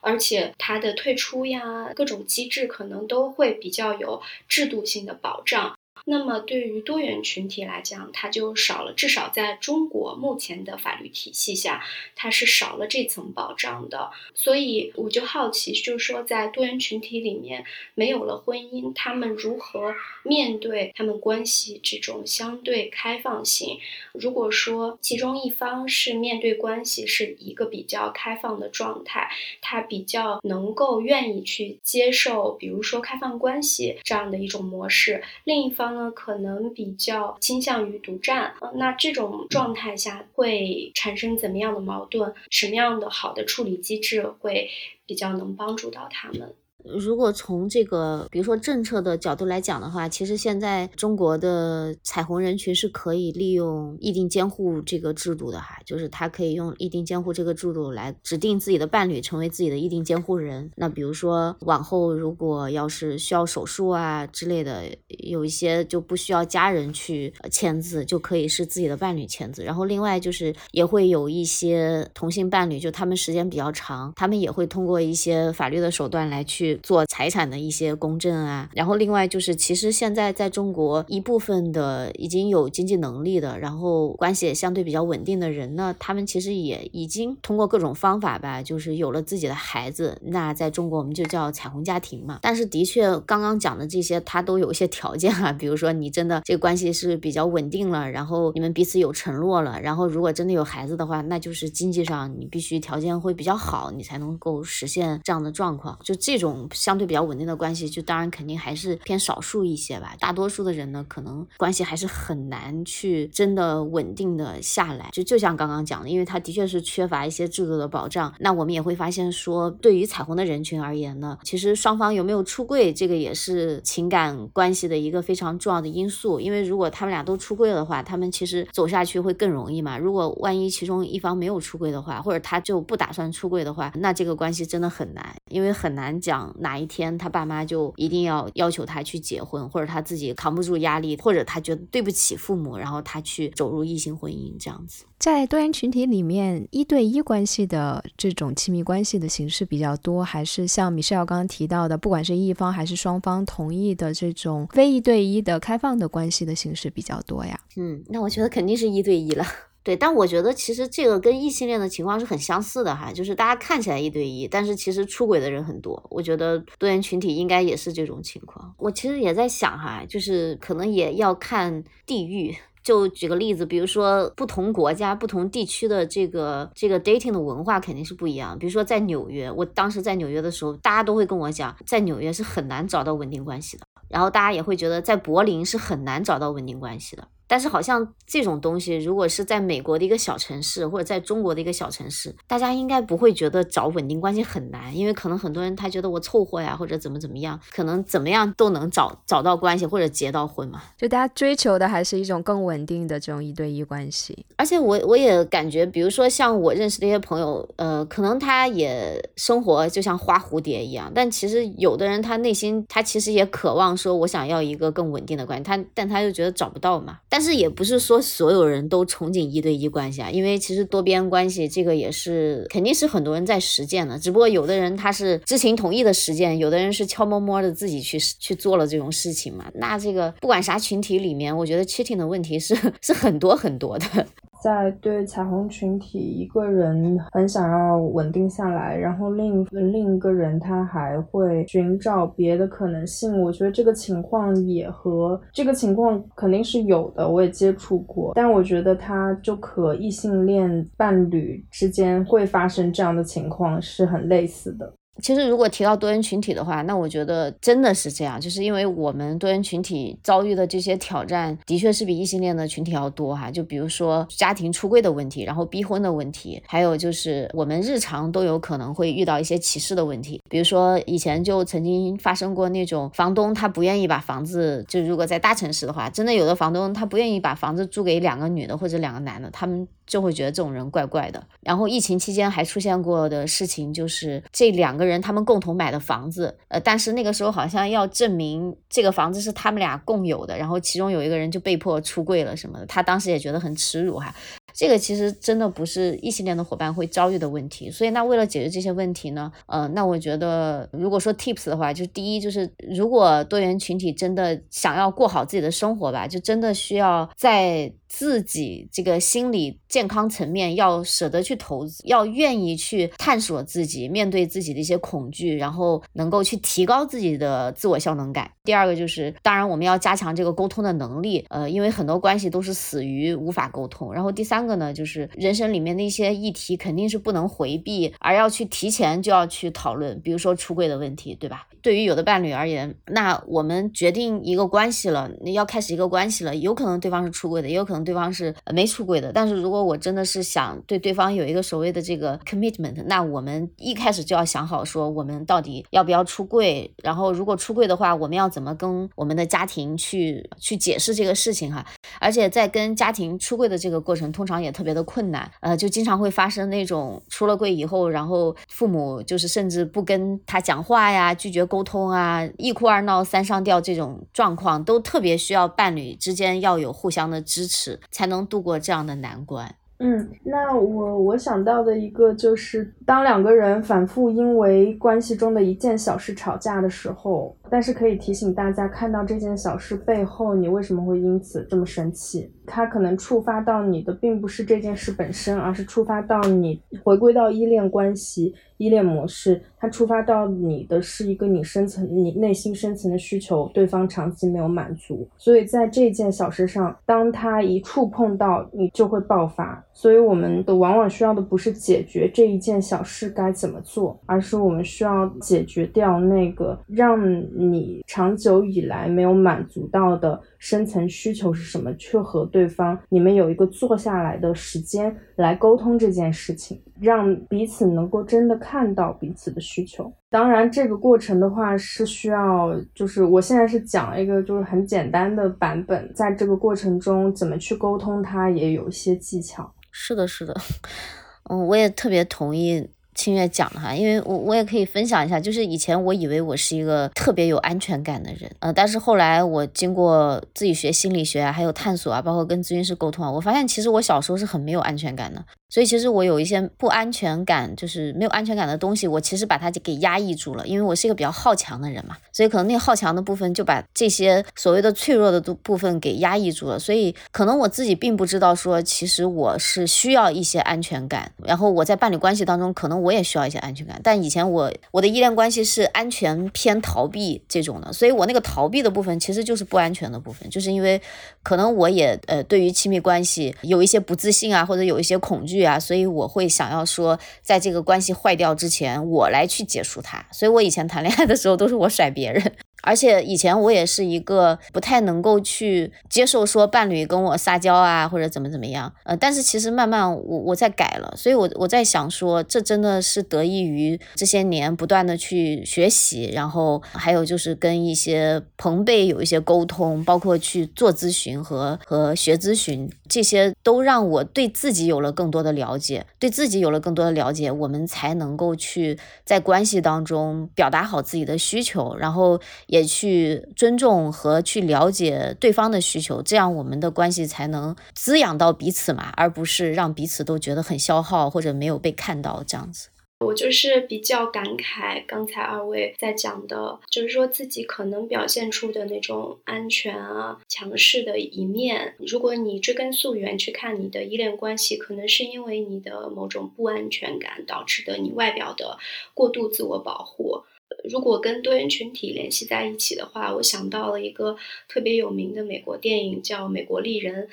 而且他的退出呀，各种机制可能都会比较有制度性的保障。那么，对于多元群体来讲，它就少了，至少在中国目前的法律体系下，它是少了这层保障的。所以，我就好奇，就是说，在多元群体里面，没有了婚姻，他们如何面对他们关系这种相对开放性？如果说其中一方是面对关系是一个比较开放的状态，他比较能够愿意去接受，比如说开放关系这样的一种模式，另一方。呢，可能比较倾向于独占，那这种状态下会产生怎么样的矛盾？什么样的好的处理机制会比较能帮助到他们？如果从这个，比如说政策的角度来讲的话，其实现在中国的彩虹人群是可以利用议定监护这个制度的哈，就是他可以用议定监护这个制度来指定自己的伴侣成为自己的议定监护人。那比如说往后如果要是需要手术啊之类的，有一些就不需要家人去签字，就可以是自己的伴侣签字。然后另外就是也会有一些同性伴侣，就他们时间比较长，他们也会通过一些法律的手段来去。做财产的一些公证啊，然后另外就是，其实现在在中国一部分的已经有经济能力的，然后关系也相对比较稳定的人呢，他们其实也已经通过各种方法吧，就是有了自己的孩子。那在中国我们就叫彩虹家庭嘛。但是的确，刚刚讲的这些，它都有一些条件啊，比如说你真的这个关系是比较稳定了，然后你们彼此有承诺了，然后如果真的有孩子的话，那就是经济上你必须条件会比较好，你才能够实现这样的状况。就这种。相对比较稳定的关系，就当然肯定还是偏少数一些吧。大多数的人呢，可能关系还是很难去真的稳定的下来。就就像刚刚讲的，因为他的确是缺乏一些制度的保障。那我们也会发现说，对于彩虹的人群而言呢，其实双方有没有出柜，这个也是情感关系的一个非常重要的因素。因为如果他们俩都出柜的话，他们其实走下去会更容易嘛。如果万一其中一方没有出柜的话，或者他就不打算出柜的话，那这个关系真的很难，因为很难讲。哪一天他爸妈就一定要要求他去结婚，或者他自己扛不住压力，或者他觉得对不起父母，然后他去走入异性婚姻这样子。在多元群体里面，一对一关系的这种亲密关系的形式比较多，还是像米歇尔刚刚提到的，不管是一方还是双方同意的这种非一对一的开放的关系的形式比较多呀？嗯，那我觉得肯定是一对一了。对，但我觉得其实这个跟异性恋的情况是很相似的哈，就是大家看起来一对一，但是其实出轨的人很多。我觉得多元群体应该也是这种情况。我其实也在想哈，就是可能也要看地域。就举个例子，比如说不同国家、不同地区的这个这个 dating 的文化肯定是不一样。比如说在纽约，我当时在纽约的时候，大家都会跟我讲，在纽约是很难找到稳定关系的。然后大家也会觉得在柏林是很难找到稳定关系的。但是好像这种东西，如果是在美国的一个小城市，或者在中国的一个小城市，大家应该不会觉得找稳定关系很难，因为可能很多人他觉得我凑合呀，或者怎么怎么样，可能怎么样都能找找到关系或者结到婚嘛。就大家追求的还是一种更稳定的这种一对一关系。而且我我也感觉，比如说像我认识的一些朋友，呃，可能他也生活就像花蝴蝶一样，但其实有的人他内心他其实也渴望说，我想要一个更稳定的关系，他但他又觉得找不到嘛。但是这也不是说所有人都憧憬一对一关系啊，因为其实多边关系这个也是肯定是很多人在实践的，只不过有的人他是知情同意的实践，有的人是悄摸摸的自己去去做了这种事情嘛。那这个不管啥群体里面，我觉得 cheating 的问题是 是很多很多的。在对彩虹群体一个人很想要稳定下来，然后另一另一个人他还会寻找别的可能性。我觉得这个情况也和这个情况肯定是有的，我也接触过。但我觉得他就和异性恋伴侣之间会发生这样的情况是很类似的。其实，如果提到多元群体的话，那我觉得真的是这样，就是因为我们多元群体遭遇的这些挑战，的确是比异性恋的群体要多哈。就比如说家庭出柜的问题，然后逼婚的问题，还有就是我们日常都有可能会遇到一些歧视的问题。比如说以前就曾经发生过那种房东他不愿意把房子，就如果在大城市的话，真的有的房东他不愿意把房子租给两个女的或者两个男的，他们。就会觉得这种人怪怪的。然后疫情期间还出现过的事情，就是这两个人他们共同买的房子，呃，但是那个时候好像要证明这个房子是他们俩共有的，然后其中有一个人就被迫出柜了什么的，他当时也觉得很耻辱哈。这个其实真的不是异性恋的伙伴会遭遇的问题，所以那为了解决这些问题呢，呃，那我觉得如果说 tips 的话，就第一就是如果多元群体真的想要过好自己的生活吧，就真的需要在自己这个心理健康层面要舍得去投资，要愿意去探索自己，面对自己的一些恐惧，然后能够去提高自己的自我效能感。第二个就是，当然我们要加强这个沟通的能力，呃，因为很多关系都是死于无法沟通。然后第三。个呢，就是人生里面的一些议题肯定是不能回避，而要去提前就要去讨论，比如说出柜的问题，对吧？对于有的伴侣而言，那我们决定一个关系了，要开始一个关系了，有可能对方是出柜的，也有可能对方是没出柜的。但是如果我真的是想对对方有一个所谓的这个 commitment，那我们一开始就要想好说，我们到底要不要出柜？然后如果出柜的话，我们要怎么跟我们的家庭去去解释这个事情哈？而且在跟家庭出柜的这个过程，通常也特别的困难，呃，就经常会发生那种出了柜以后，然后父母就是甚至不跟他讲话呀，拒绝沟通啊，一哭二闹三上吊这种状况，都特别需要伴侣之间要有互相的支持，才能度过这样的难关。嗯，那我我想到的一个就是，当两个人反复因为关系中的一件小事吵架的时候，但是可以提醒大家，看到这件小事背后，你为什么会因此这么生气？它可能触发到你的并不是这件事本身，而是触发到你回归到依恋关系。依恋模式，它触发到你的是一个你深层、你内心深层的需求，对方长期没有满足，所以在这件小事上，当他一触碰到你，就会爆发。所以我们的往往需要的不是解决这一件小事该怎么做，而是我们需要解决掉那个让你长久以来没有满足到的深层需求是什么，去和对方你们有一个坐下来的时间来沟通这件事情，让彼此能够真的。看到彼此的需求，当然这个过程的话是需要，就是我现在是讲一个就是很简单的版本，在这个过程中怎么去沟通，它也有一些技巧。是的，是的，嗯，我也特别同意。清月讲的哈，因为我我也可以分享一下，就是以前我以为我是一个特别有安全感的人，呃，但是后来我经过自己学心理学啊，还有探索啊，包括跟咨询师沟通啊，我发现其实我小时候是很没有安全感的，所以其实我有一些不安全感，就是没有安全感的东西，我其实把它给压抑住了，因为我是一个比较好强的人嘛，所以可能那好强的部分就把这些所谓的脆弱的部分给压抑住了，所以可能我自己并不知道说，其实我是需要一些安全感，然后我在伴侣关系当中可能。我也需要一些安全感，但以前我我的依恋关系是安全偏逃避这种的，所以我那个逃避的部分其实就是不安全的部分，就是因为可能我也呃对于亲密关系有一些不自信啊，或者有一些恐惧啊，所以我会想要说，在这个关系坏掉之前，我来去结束它。所以我以前谈恋爱的时候都是我甩别人。而且以前我也是一个不太能够去接受说伴侣跟我撒娇啊，或者怎么怎么样，呃，但是其实慢慢我我在改了，所以我我在想说，这真的是得益于这些年不断的去学习，然后还有就是跟一些朋辈有一些沟通，包括去做咨询和和学咨询，这些都让我对自己有了更多的了解，对自己有了更多的了解，我们才能够去在关系当中表达好自己的需求，然后。也去尊重和去了解对方的需求，这样我们的关系才能滋养到彼此嘛，而不是让彼此都觉得很消耗或者没有被看到这样子。我就是比较感慨，刚才二位在讲的，就是说自己可能表现出的那种安全啊、强势的一面。如果你追根溯源去看你的依恋关系，可能是因为你的某种不安全感导致的，你外表的过度自我保护。如果跟多元群体联系在一起的话，我想到了一个特别有名的美国电影，叫《美国丽人》。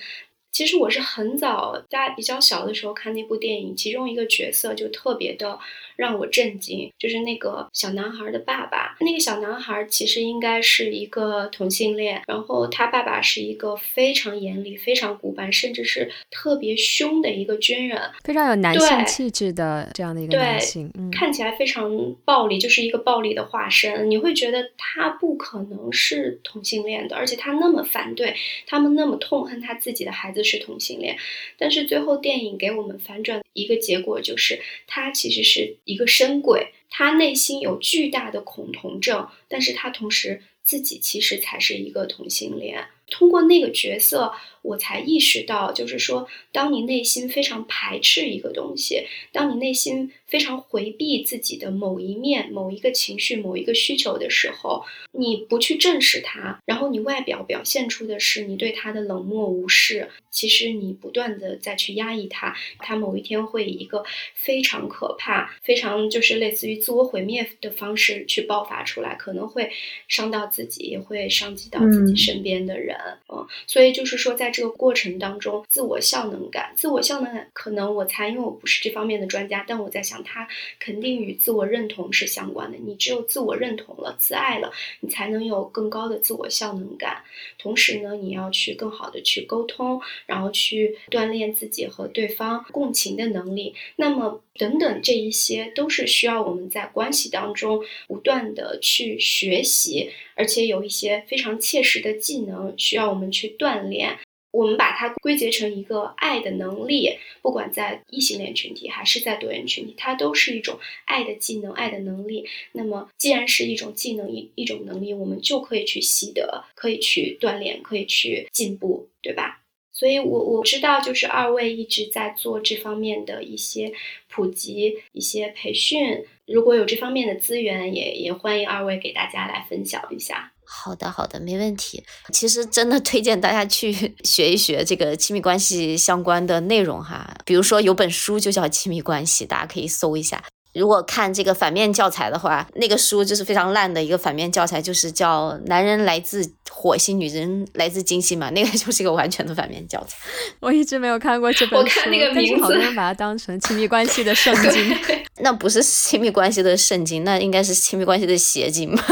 其实我是很早，大家比较小的时候看那部电影，其中一个角色就特别的。让我震惊，就是那个小男孩的爸爸。那个小男孩其实应该是一个同性恋，然后他爸爸是一个非常严厉、非常古板，甚至是特别凶的一个军人，非常有男性气质的这样的一个男性，看起来非常暴力，就是一个暴力的化身。你会觉得他不可能是同性恋的，而且他那么反对，他们那么痛恨他自己的孩子是同性恋。但是最后电影给我们反转一个结果，就是他其实是。一个深鬼，他内心有巨大的恐同症，但是他同时自己其实才是一个同性恋。通过那个角色，我才意识到，就是说，当你内心非常排斥一个东西，当你内心非常回避自己的某一面、某一个情绪、某一个需求的时候，你不去正视它，然后你外表表现出的是你对它的冷漠无视，其实你不断的再去压抑它，它某一天会以一个非常可怕、非常就是类似于自我毁灭的方式去爆发出来，可能会伤到自己，也会伤及到自己身边的人。嗯，所以就是说，在这个过程当中，自我效能感，自我效能感，可能我猜，因为我不是这方面的专家，但我在想，它肯定与自我认同是相关的。你只有自我认同了、自爱了，你才能有更高的自我效能感。同时呢，你要去更好的去沟通，然后去锻炼自己和对方共情的能力。那么，等等，这一些都是需要我们在关系当中不断的去学习。而且有一些非常切实的技能需要我们去锻炼，我们把它归结成一个爱的能力，不管在异性恋群体还是在多元群体，它都是一种爱的技能、爱的能力。那么，既然是一种技能、一一种能力，我们就可以去习得，可以去锻炼，可以去进步，对吧？所以，我我知道，就是二位一直在做这方面的一些普及、一些培训。如果有这方面的资源，也也欢迎二位给大家来分享一下。好的，好的，没问题。其实真的推荐大家去 学一学这个亲密关系相关的内容哈。比如说有本书就叫《亲密关系》，大家可以搜一下。如果看这个反面教材的话，那个书就是非常烂的一个反面教材，就是叫《男人来自火星，女人来自金星》嘛，那个就 是一个完全的反面教材。我一直没有看过这本书，但是好多人把它当成亲密关系的圣经。那不是亲密关系的圣经，那应该是亲密关系的邪经吧？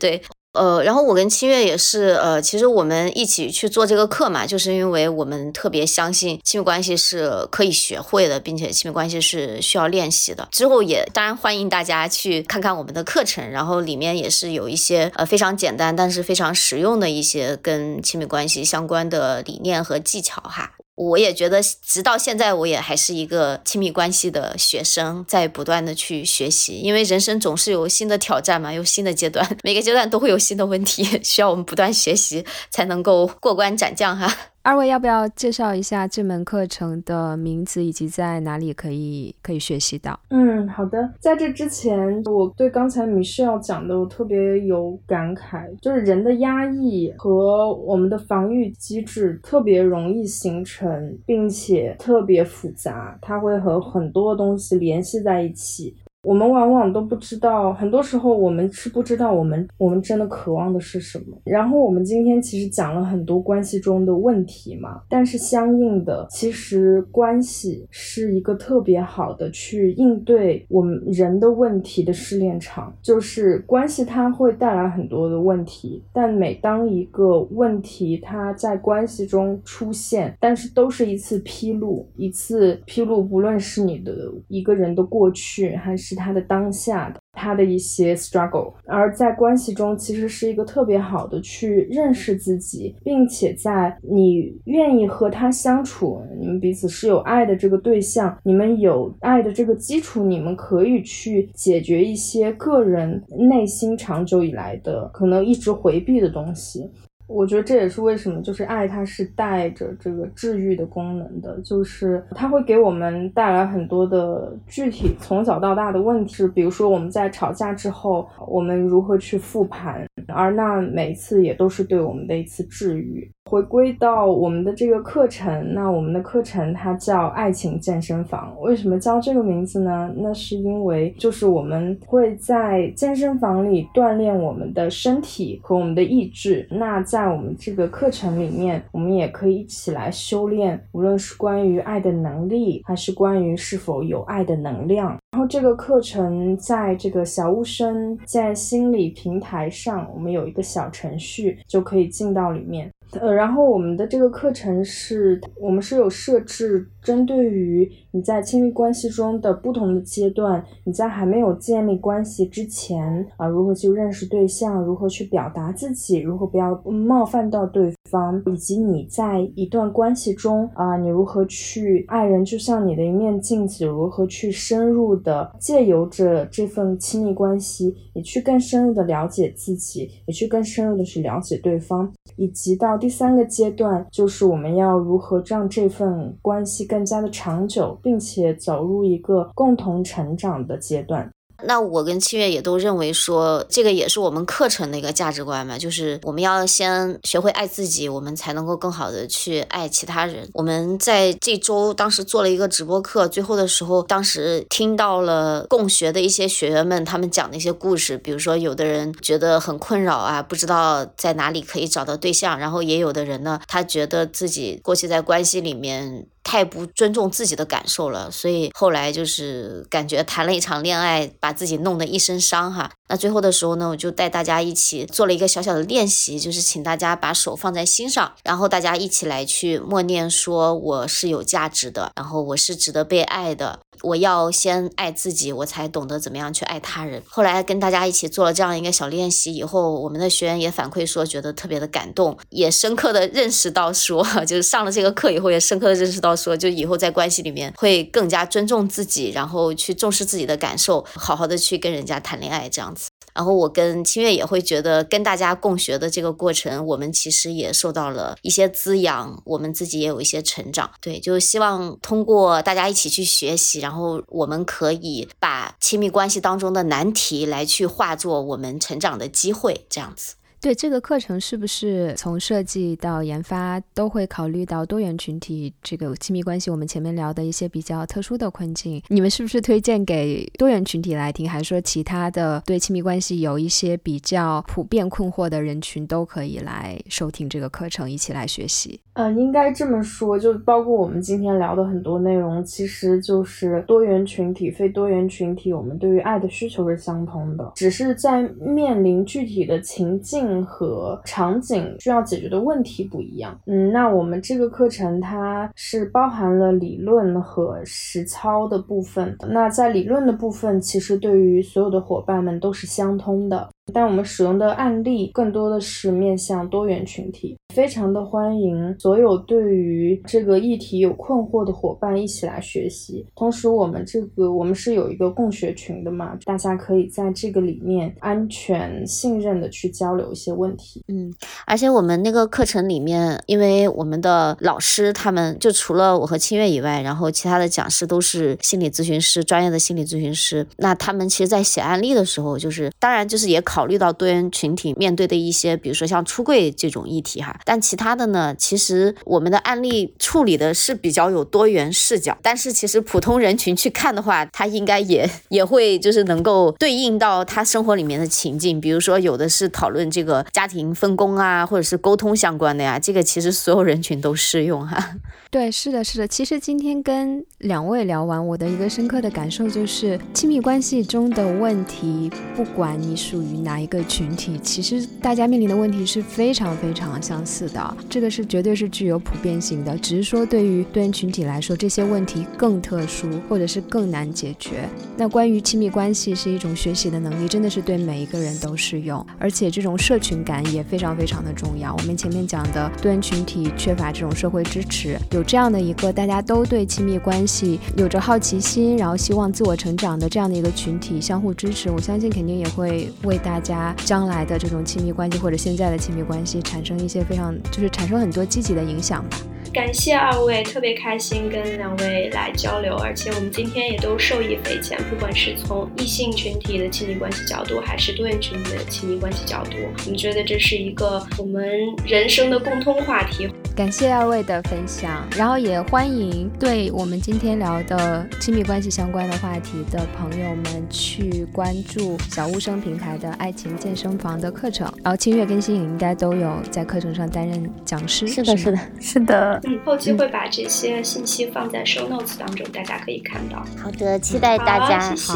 对。呃，然后我跟清月也是，呃，其实我们一起去做这个课嘛，就是因为我们特别相信亲密关系是可以学会的，并且亲密关系是需要练习的。之后也当然欢迎大家去看看我们的课程，然后里面也是有一些呃非常简单但是非常实用的一些跟亲密关系相关的理念和技巧哈。我也觉得，直到现在，我也还是一个亲密关系的学生，在不断的去学习，因为人生总是有新的挑战嘛，有新的阶段，每个阶段都会有新的问题，需要我们不断学习，才能够过关斩将哈。二位要不要介绍一下这门课程的名字以及在哪里可以可以学习到？嗯，好的。在这之前，我对刚才米歇尔讲的我特别有感慨，就是人的压抑和我们的防御机制特别容易形成，并且特别复杂，它会和很多东西联系在一起。我们往往都不知道，很多时候我们是不知道我们我们真的渴望的是什么。然后我们今天其实讲了很多关系中的问题嘛，但是相应的，其实关系是一个特别好的去应对我们人的问题的试炼场。就是关系它会带来很多的问题，但每当一个问题它在关系中出现，但是都是一次披露，一次披露，不论是你的一个人的过去还是。他的当下的他的一些 struggle，而在关系中其实是一个特别好的去认识自己，并且在你愿意和他相处，你们彼此是有爱的这个对象，你们有爱的这个基础，你们可以去解决一些个人内心长久以来的可能一直回避的东西。我觉得这也是为什么，就是爱它是带着这个治愈的功能的，就是它会给我们带来很多的具体从小到大的问题，比如说我们在吵架之后，我们如何去复盘，而那每次也都是对我们的一次治愈。回归到我们的这个课程，那我们的课程它叫爱情健身房。为什么叫这个名字呢？那是因为就是我们会在健身房里锻炼我们的身体和我们的意志。那在我们这个课程里面，我们也可以一起来修炼，无论是关于爱的能力，还是关于是否有爱的能量。然后这个课程在这个小巫生在心理平台上，我们有一个小程序就可以进到里面。呃，然后我们的这个课程是我们是有设置。针对于你在亲密关系中的不同的阶段，你在还没有建立关系之前啊，如何去认识对象，如何去表达自己，如何不要冒犯到对方，以及你在一段关系中啊，你如何去爱人，就像你的一面镜子，如何去深入的借由着这份亲密关系，你去更深入的了解自己，也去更深入的去了解对方，以及到第三个阶段，就是我们要如何让这份关系。更加的长久，并且走入一个共同成长的阶段。那我跟七月也都认为说，这个也是我们课程的一个价值观嘛，就是我们要先学会爱自己，我们才能够更好的去爱其他人。我们在这周当时做了一个直播课，最后的时候，当时听到了共学的一些学员们他们讲的一些故事，比如说有的人觉得很困扰啊，不知道在哪里可以找到对象，然后也有的人呢，他觉得自己过去在关系里面。太不尊重自己的感受了，所以后来就是感觉谈了一场恋爱，把自己弄得一身伤哈。那最后的时候呢，我就带大家一起做了一个小小的练习，就是请大家把手放在心上，然后大家一起来去默念说：“我是有价值的，然后我是值得被爱的。”我要先爱自己，我才懂得怎么样去爱他人。后来跟大家一起做了这样一个小练习以后，我们的学员也反馈说，觉得特别的感动，也深刻的认识到说，就是上了这个课以后，也深刻的认识到说，就以后在关系里面会更加尊重自己，然后去重视自己的感受，好好的去跟人家谈恋爱这样子。然后我跟清月也会觉得，跟大家共学的这个过程，我们其实也受到了一些滋养，我们自己也有一些成长。对，就希望通过大家一起去学习，然后我们可以把亲密关系当中的难题来去化作我们成长的机会，这样子。对这个课程是不是从设计到研发都会考虑到多元群体这个亲密关系？我们前面聊的一些比较特殊的困境，你们是不是推荐给多元群体来听？还是说其他的对亲密关系有一些比较普遍困惑的人群都可以来收听这个课程，一起来学习？嗯，应该这么说，就包括我们今天聊的很多内容，其实就是多元群体、非多元群体，我们对于爱的需求是相通的，只是在面临具体的情境。和场景需要解决的问题不一样。嗯，那我们这个课程它是包含了理论和实操的部分。那在理论的部分，其实对于所有的伙伴们都是相通的。但我们使用的案例更多的是面向多元群体，非常的欢迎所有对于这个议题有困惑的伙伴一起来学习。同时，我们这个我们是有一个共学群的嘛，大家可以在这个里面安全信任的去交流一些问题。嗯，而且我们那个课程里面，因为我们的老师他们就除了我和清月以外，然后其他的讲师都是心理咨询师，专业的心理咨询师。那他们其实，在写案例的时候，就是当然就是也考。考虑到多元群体面对的一些，比如说像出柜这种议题哈，但其他的呢，其实我们的案例处理的是比较有多元视角。但是其实普通人群去看的话，他应该也 也会就是能够对应到他生活里面的情境。比如说有的是讨论这个家庭分工啊，或者是沟通相关的呀，这个其实所有人群都适用哈。对，是的，是的。其实今天跟两位聊完，我的一个深刻的感受就是，亲密关系中的问题，不管你属于。哪一个群体，其实大家面临的问题是非常非常相似的，这个是绝对是具有普遍性的，只是说对于多元群体来说，这些问题更特殊，或者是更难解决。那关于亲密关系是一种学习的能力，真的是对每一个人都适用，而且这种社群感也非常非常的重要。我们前面讲的多元群体缺乏这种社会支持，有这样的一个大家都对亲密关系有着好奇心，然后希望自我成长的这样的一个群体相互支持，我相信肯定也会为大。大家将来的这种亲密关系或者现在的亲密关系产生一些非常就是产生很多积极的影响吧。感谢二位，特别开心跟两位来交流，而且我们今天也都受益匪浅，不管是从异性群体的亲密关系角度，还是多元群体的亲密关系角度，我们觉得这是一个我们人生的共通话题。感谢二位的分享，然后也欢迎对我们今天聊的亲密关系相关的话题的朋友们去关注小物生平台的爱情健身房的课程。然后清月跟新颖应该都有在课程上担任讲师。是的，是的，是的。嗯，后期会把这些信息放在 show notes 当中，大家可以看到。好的，期待大家。谢谢。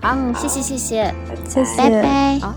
好，谢谢，谢谢，谢谢，拜拜。好。